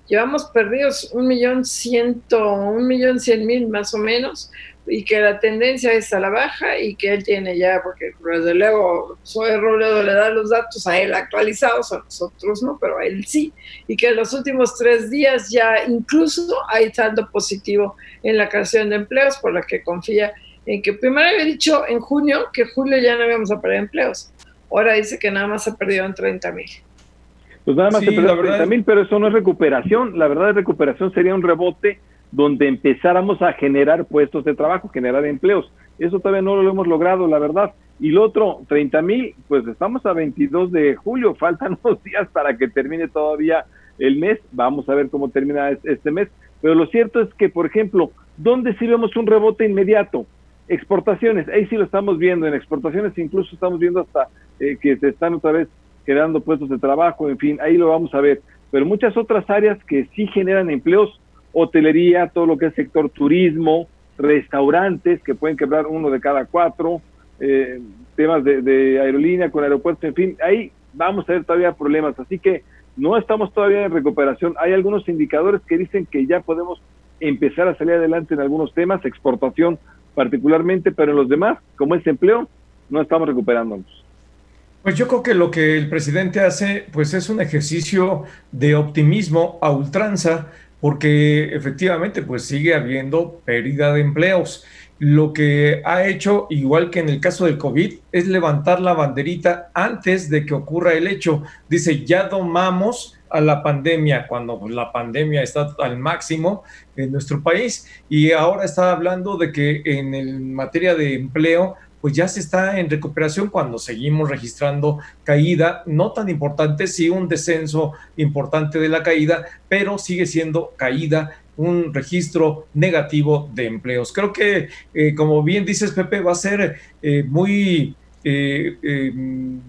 Llevamos perdidos un millón ciento, un millón cien mil más o menos, y que la tendencia es a la baja y que él tiene ya, porque desde luego Soy Robledo le da los datos a él actualizados, a nosotros no, pero a él sí, y que en los últimos tres días ya incluso hay saldo positivo en la creación de empleos, por la que confía en que primero había dicho en junio que julio ya no íbamos a perder empleos. Ahora dice que nada más se perdieron 30 mil. Pues nada más se perdieron 30 mil, pero eso no es recuperación. La verdad de recuperación sería un rebote donde empezáramos a generar puestos de trabajo, generar empleos. Eso todavía no lo hemos logrado, la verdad. Y lo otro, 30 mil, pues estamos a 22 de julio, faltan unos días para que termine todavía el mes. Vamos a ver cómo termina este mes. Pero lo cierto es que, por ejemplo, ¿dónde sí vemos un rebote inmediato? Exportaciones, ahí sí lo estamos viendo, en exportaciones incluso estamos viendo hasta eh, que se están otra vez creando puestos de trabajo, en fin, ahí lo vamos a ver. Pero muchas otras áreas que sí generan empleos, hotelería, todo lo que es sector turismo, restaurantes, que pueden quebrar uno de cada cuatro, eh, temas de, aerolínea con aeropuertos, en fin, ahí vamos a ver todavía problemas. Así que no estamos todavía en recuperación. Hay algunos indicadores que dicen que ya podemos empezar a salir adelante en algunos temas, exportación particularmente, pero en los demás, como es empleo, no estamos recuperándonos. Pues yo creo que lo que el presidente hace, pues es un ejercicio de optimismo a ultranza, porque efectivamente, pues sigue habiendo pérdida de empleos. Lo que ha hecho, igual que en el caso del COVID, es levantar la banderita antes de que ocurra el hecho. Dice, ya domamos a la pandemia, cuando la pandemia está al máximo en nuestro país y ahora está hablando de que en materia de empleo pues ya se está en recuperación cuando seguimos registrando caída, no tan importante, sí un descenso importante de la caída, pero sigue siendo caída un registro negativo de empleos. Creo que, eh, como bien dices, Pepe, va a ser eh, muy eh, em,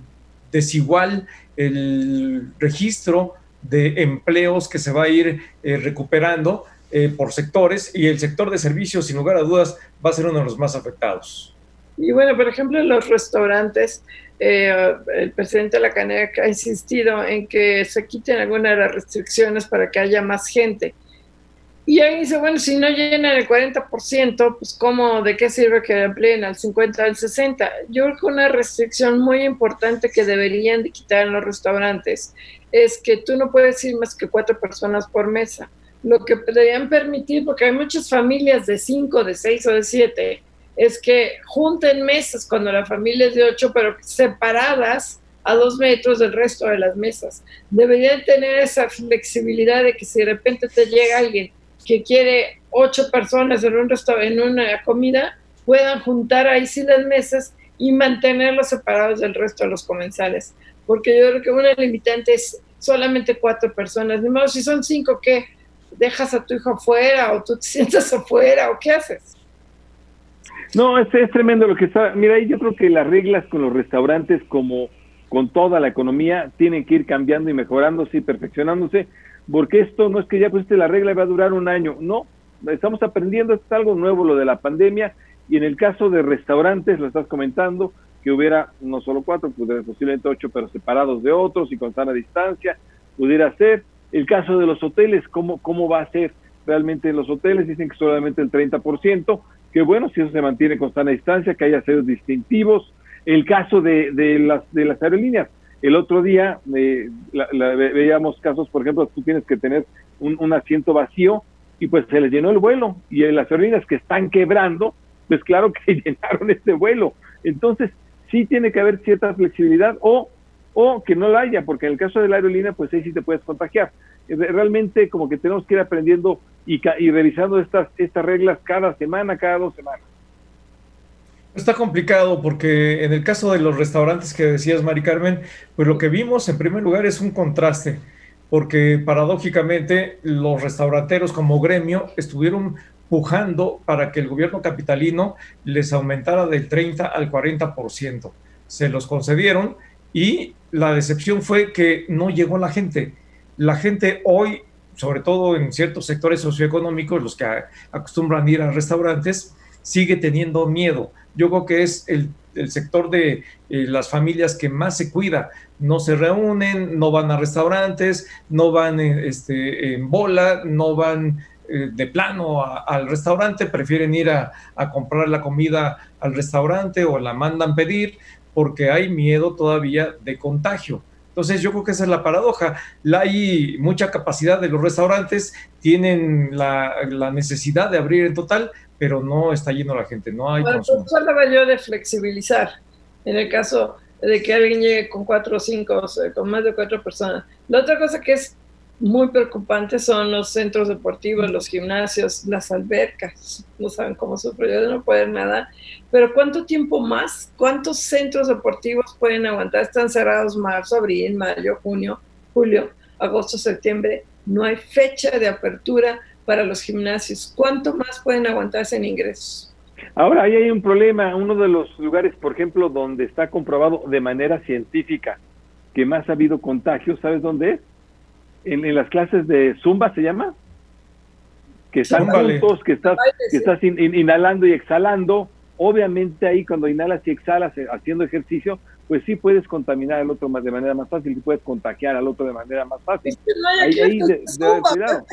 desigual el registro de empleos que se va a ir eh, recuperando eh, por sectores y el sector de servicios, sin lugar a dudas, va a ser uno de los más afectados. Y bueno, por ejemplo, en los restaurantes, eh, el presidente de la CANEC ha insistido en que se quiten algunas de las restricciones para que haya más gente. Y ahí dice, bueno, si no llenan el 40%, pues ¿cómo, de qué sirve que amplíen al 50, al 60? Yo creo que una restricción muy importante que deberían de quitar en los restaurantes es que tú no puedes ir más que cuatro personas por mesa. Lo que deberían permitir, porque hay muchas familias de cinco, de seis o de siete, es que junten mesas cuando la familia es de ocho, pero separadas a dos metros del resto de las mesas. Deberían tener esa flexibilidad de que si de repente te llega alguien que quiere ocho personas en, un en una comida, puedan juntar ahí sí las mesas y mantenerlos separados del resto de los comensales. Porque yo creo que una limitante es solamente cuatro personas. Ni modo, si son cinco, ¿qué? ¿Dejas a tu hijo afuera o tú te sientas afuera o qué haces? No, es, es tremendo lo que está. Mira, yo creo que las reglas con los restaurantes, como con toda la economía, tienen que ir cambiando y mejorándose y perfeccionándose porque esto no es que ya pusiste la regla y va a durar un año, no, estamos aprendiendo, es algo nuevo lo de la pandemia, y en el caso de restaurantes, lo estás comentando, que hubiera no solo cuatro, pudiera posiblemente ocho, pero separados de otros y con sana distancia, pudiera ser. El caso de los hoteles, ¿cómo, cómo va a ser realmente en los hoteles? Dicen que solamente el 30%, que bueno, si eso se mantiene con sana distancia, que haya sellos distintivos. El caso de, de, las, de las aerolíneas, el otro día eh, veíamos casos, por ejemplo, tú tienes que tener un, asiento vacío y pues se les llenó el vuelo y en las aerolíneas que están quebrando, pues claro que llenaron este vuelo. Entonces, sí tiene que haber cierta flexibilidad o, o que no la haya, porque en el caso de la aerolínea, pues ahí sí te puedes contagiar. Realmente como que tenemos que ir aprendiendo y, y revisando estas, estas reglas cada semana, cada dos semanas. Está complicado porque en el caso de los restaurantes que decías, Mari Carmen, pues lo que vimos en primer lugar es un contraste, porque paradójicamente los restauranteros como gremio estuvieron pujando para que el gobierno capitalino les aumentara del 30 al 40%. Se los concedieron y la decepción fue que no llegó la gente. La gente hoy, sobre todo en ciertos sectores socioeconómicos, los que acostumbran ir a restaurantes, sigue teniendo miedo yo creo que es el, sector de eh, las familias que más se cuida. No se reúnen, no van a restaurantes, no van eh, este, en bola, no van eh, de plano al restaurante, prefieren ir a, a, comprar la comida al restaurante o la mandan pedir porque hay miedo todavía de contagio. Entonces yo creo que esa es la paradoja. La, hay mucha capacidad de los restaurantes, tienen la, la, necesidad de abrir en total, pero no está yendo la gente, no hay bueno, consumo. Pues yo de flexibilizar, en el caso de que alguien llegue con cuatro o cinco, o sea, con más de cuatro personas. La otra cosa que es muy preocupante son los centros deportivos, los gimnasios, las albercas. No saben cómo sufro yo de no poder nada. Pero ¿cuánto tiempo más? ¿Cuántos centros deportivos pueden aguantar? Están cerrados marzo, abril, mayo, junio, julio, agosto, septiembre. No hay fecha de apertura para los gimnasios. ¿Cuánto más pueden aguantarse en ingresos? Ahora, ahí hay un problema. Uno de los lugares, por ejemplo, donde está comprobado de manera científica que más ha habido contagios, ¿sabes dónde es? En, las clases de Zumba, ¿se llama? Que están juntos, que estás, que estás inhalando y exhalando. Obviamente ahí cuando inhalas y exhalas eh, haciendo ejercicio, pues sí puedes contaminar al otro de manera más fácil y puedes contagiar al otro de manera más fácil. ahí, ahí de, cuidado.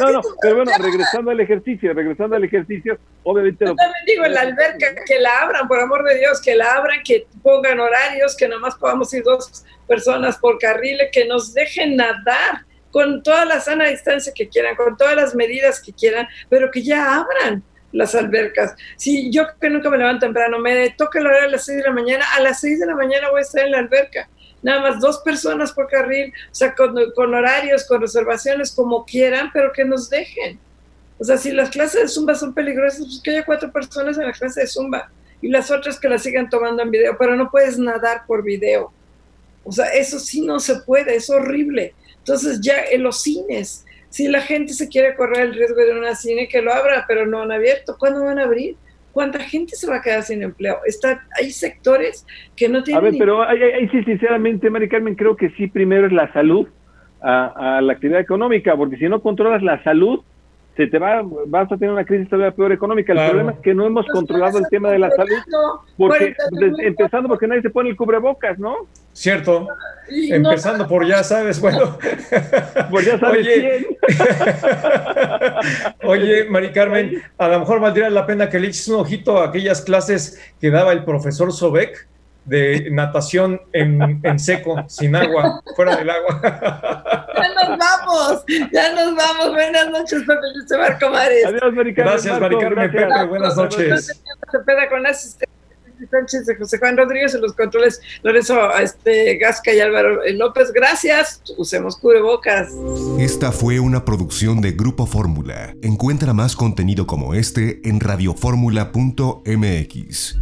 No, no, pero bueno, regresando al ejercicio, regresando al ejercicio, obviamente... Yo también digo, en la alberca, que la abran, por amor de Dios, que la abran, que pongan horarios, que nomás podamos ir dos personas por carril, que nos dejen nadar con toda la sana distancia que quieran, con todas las medidas que quieran, pero que ya abran las albercas. Si yo que nunca me levanto temprano, me toca el horario a las 6 de la mañana, a las 6 de la mañana voy a estar en la alberca nada más dos personas por carril, o sea, con, horarios, con reservaciones, como quieran, pero que nos dejen. O sea, si las clases de Zumba son peligrosas, pues que haya cuatro personas en la clase de Zumba y las otras que la sigan tomando en video, pero no puedes nadar por video. O sea, eso sí no se puede, es horrible. Entonces ya en los cines, si la gente se quiere correr el riesgo de una cine, que lo abra, pero no han abierto. ¿Cuándo van a abrir? ¿Cuánta gente se va a quedar sin empleo? Está, hay sectores que no tienen... A ver, pero ahí, sí, sinceramente, Mari Carmen, creo que sí, primero es la salud a, la actividad económica, porque si no controlas la salud, se te va, vas a tener una crisis todavía peor económica. El problema es que no hemos controlado el tema de la salud, porque empezando porque nadie se pone el cubrebocas, ¿no? Cierto. Empezando por ya sabes, bueno. Pues ya sabes oye, oye, Mari Carmen, a lo mejor valdría la pena que le eches un ojito a aquellas clases que daba el profesor Sobek de natación en, en, seco, sin agua, fuera del agua. Ya nos vamos, ya nos vamos. Buenas noches, Pepe Marco Mares. Adiós, Mari Carmen. Gracias, Mari Carmen, Pepe, buenas noches. Cepeda con asistente Sánchez de José Juan Rodríguez en los controles, Lorenzo este, Gasca y Álvaro López. Gracias, usemos cubrebocas. Esta fue una producción de Grupo Fórmula. Encuentra más contenido como este en radioformula.mx.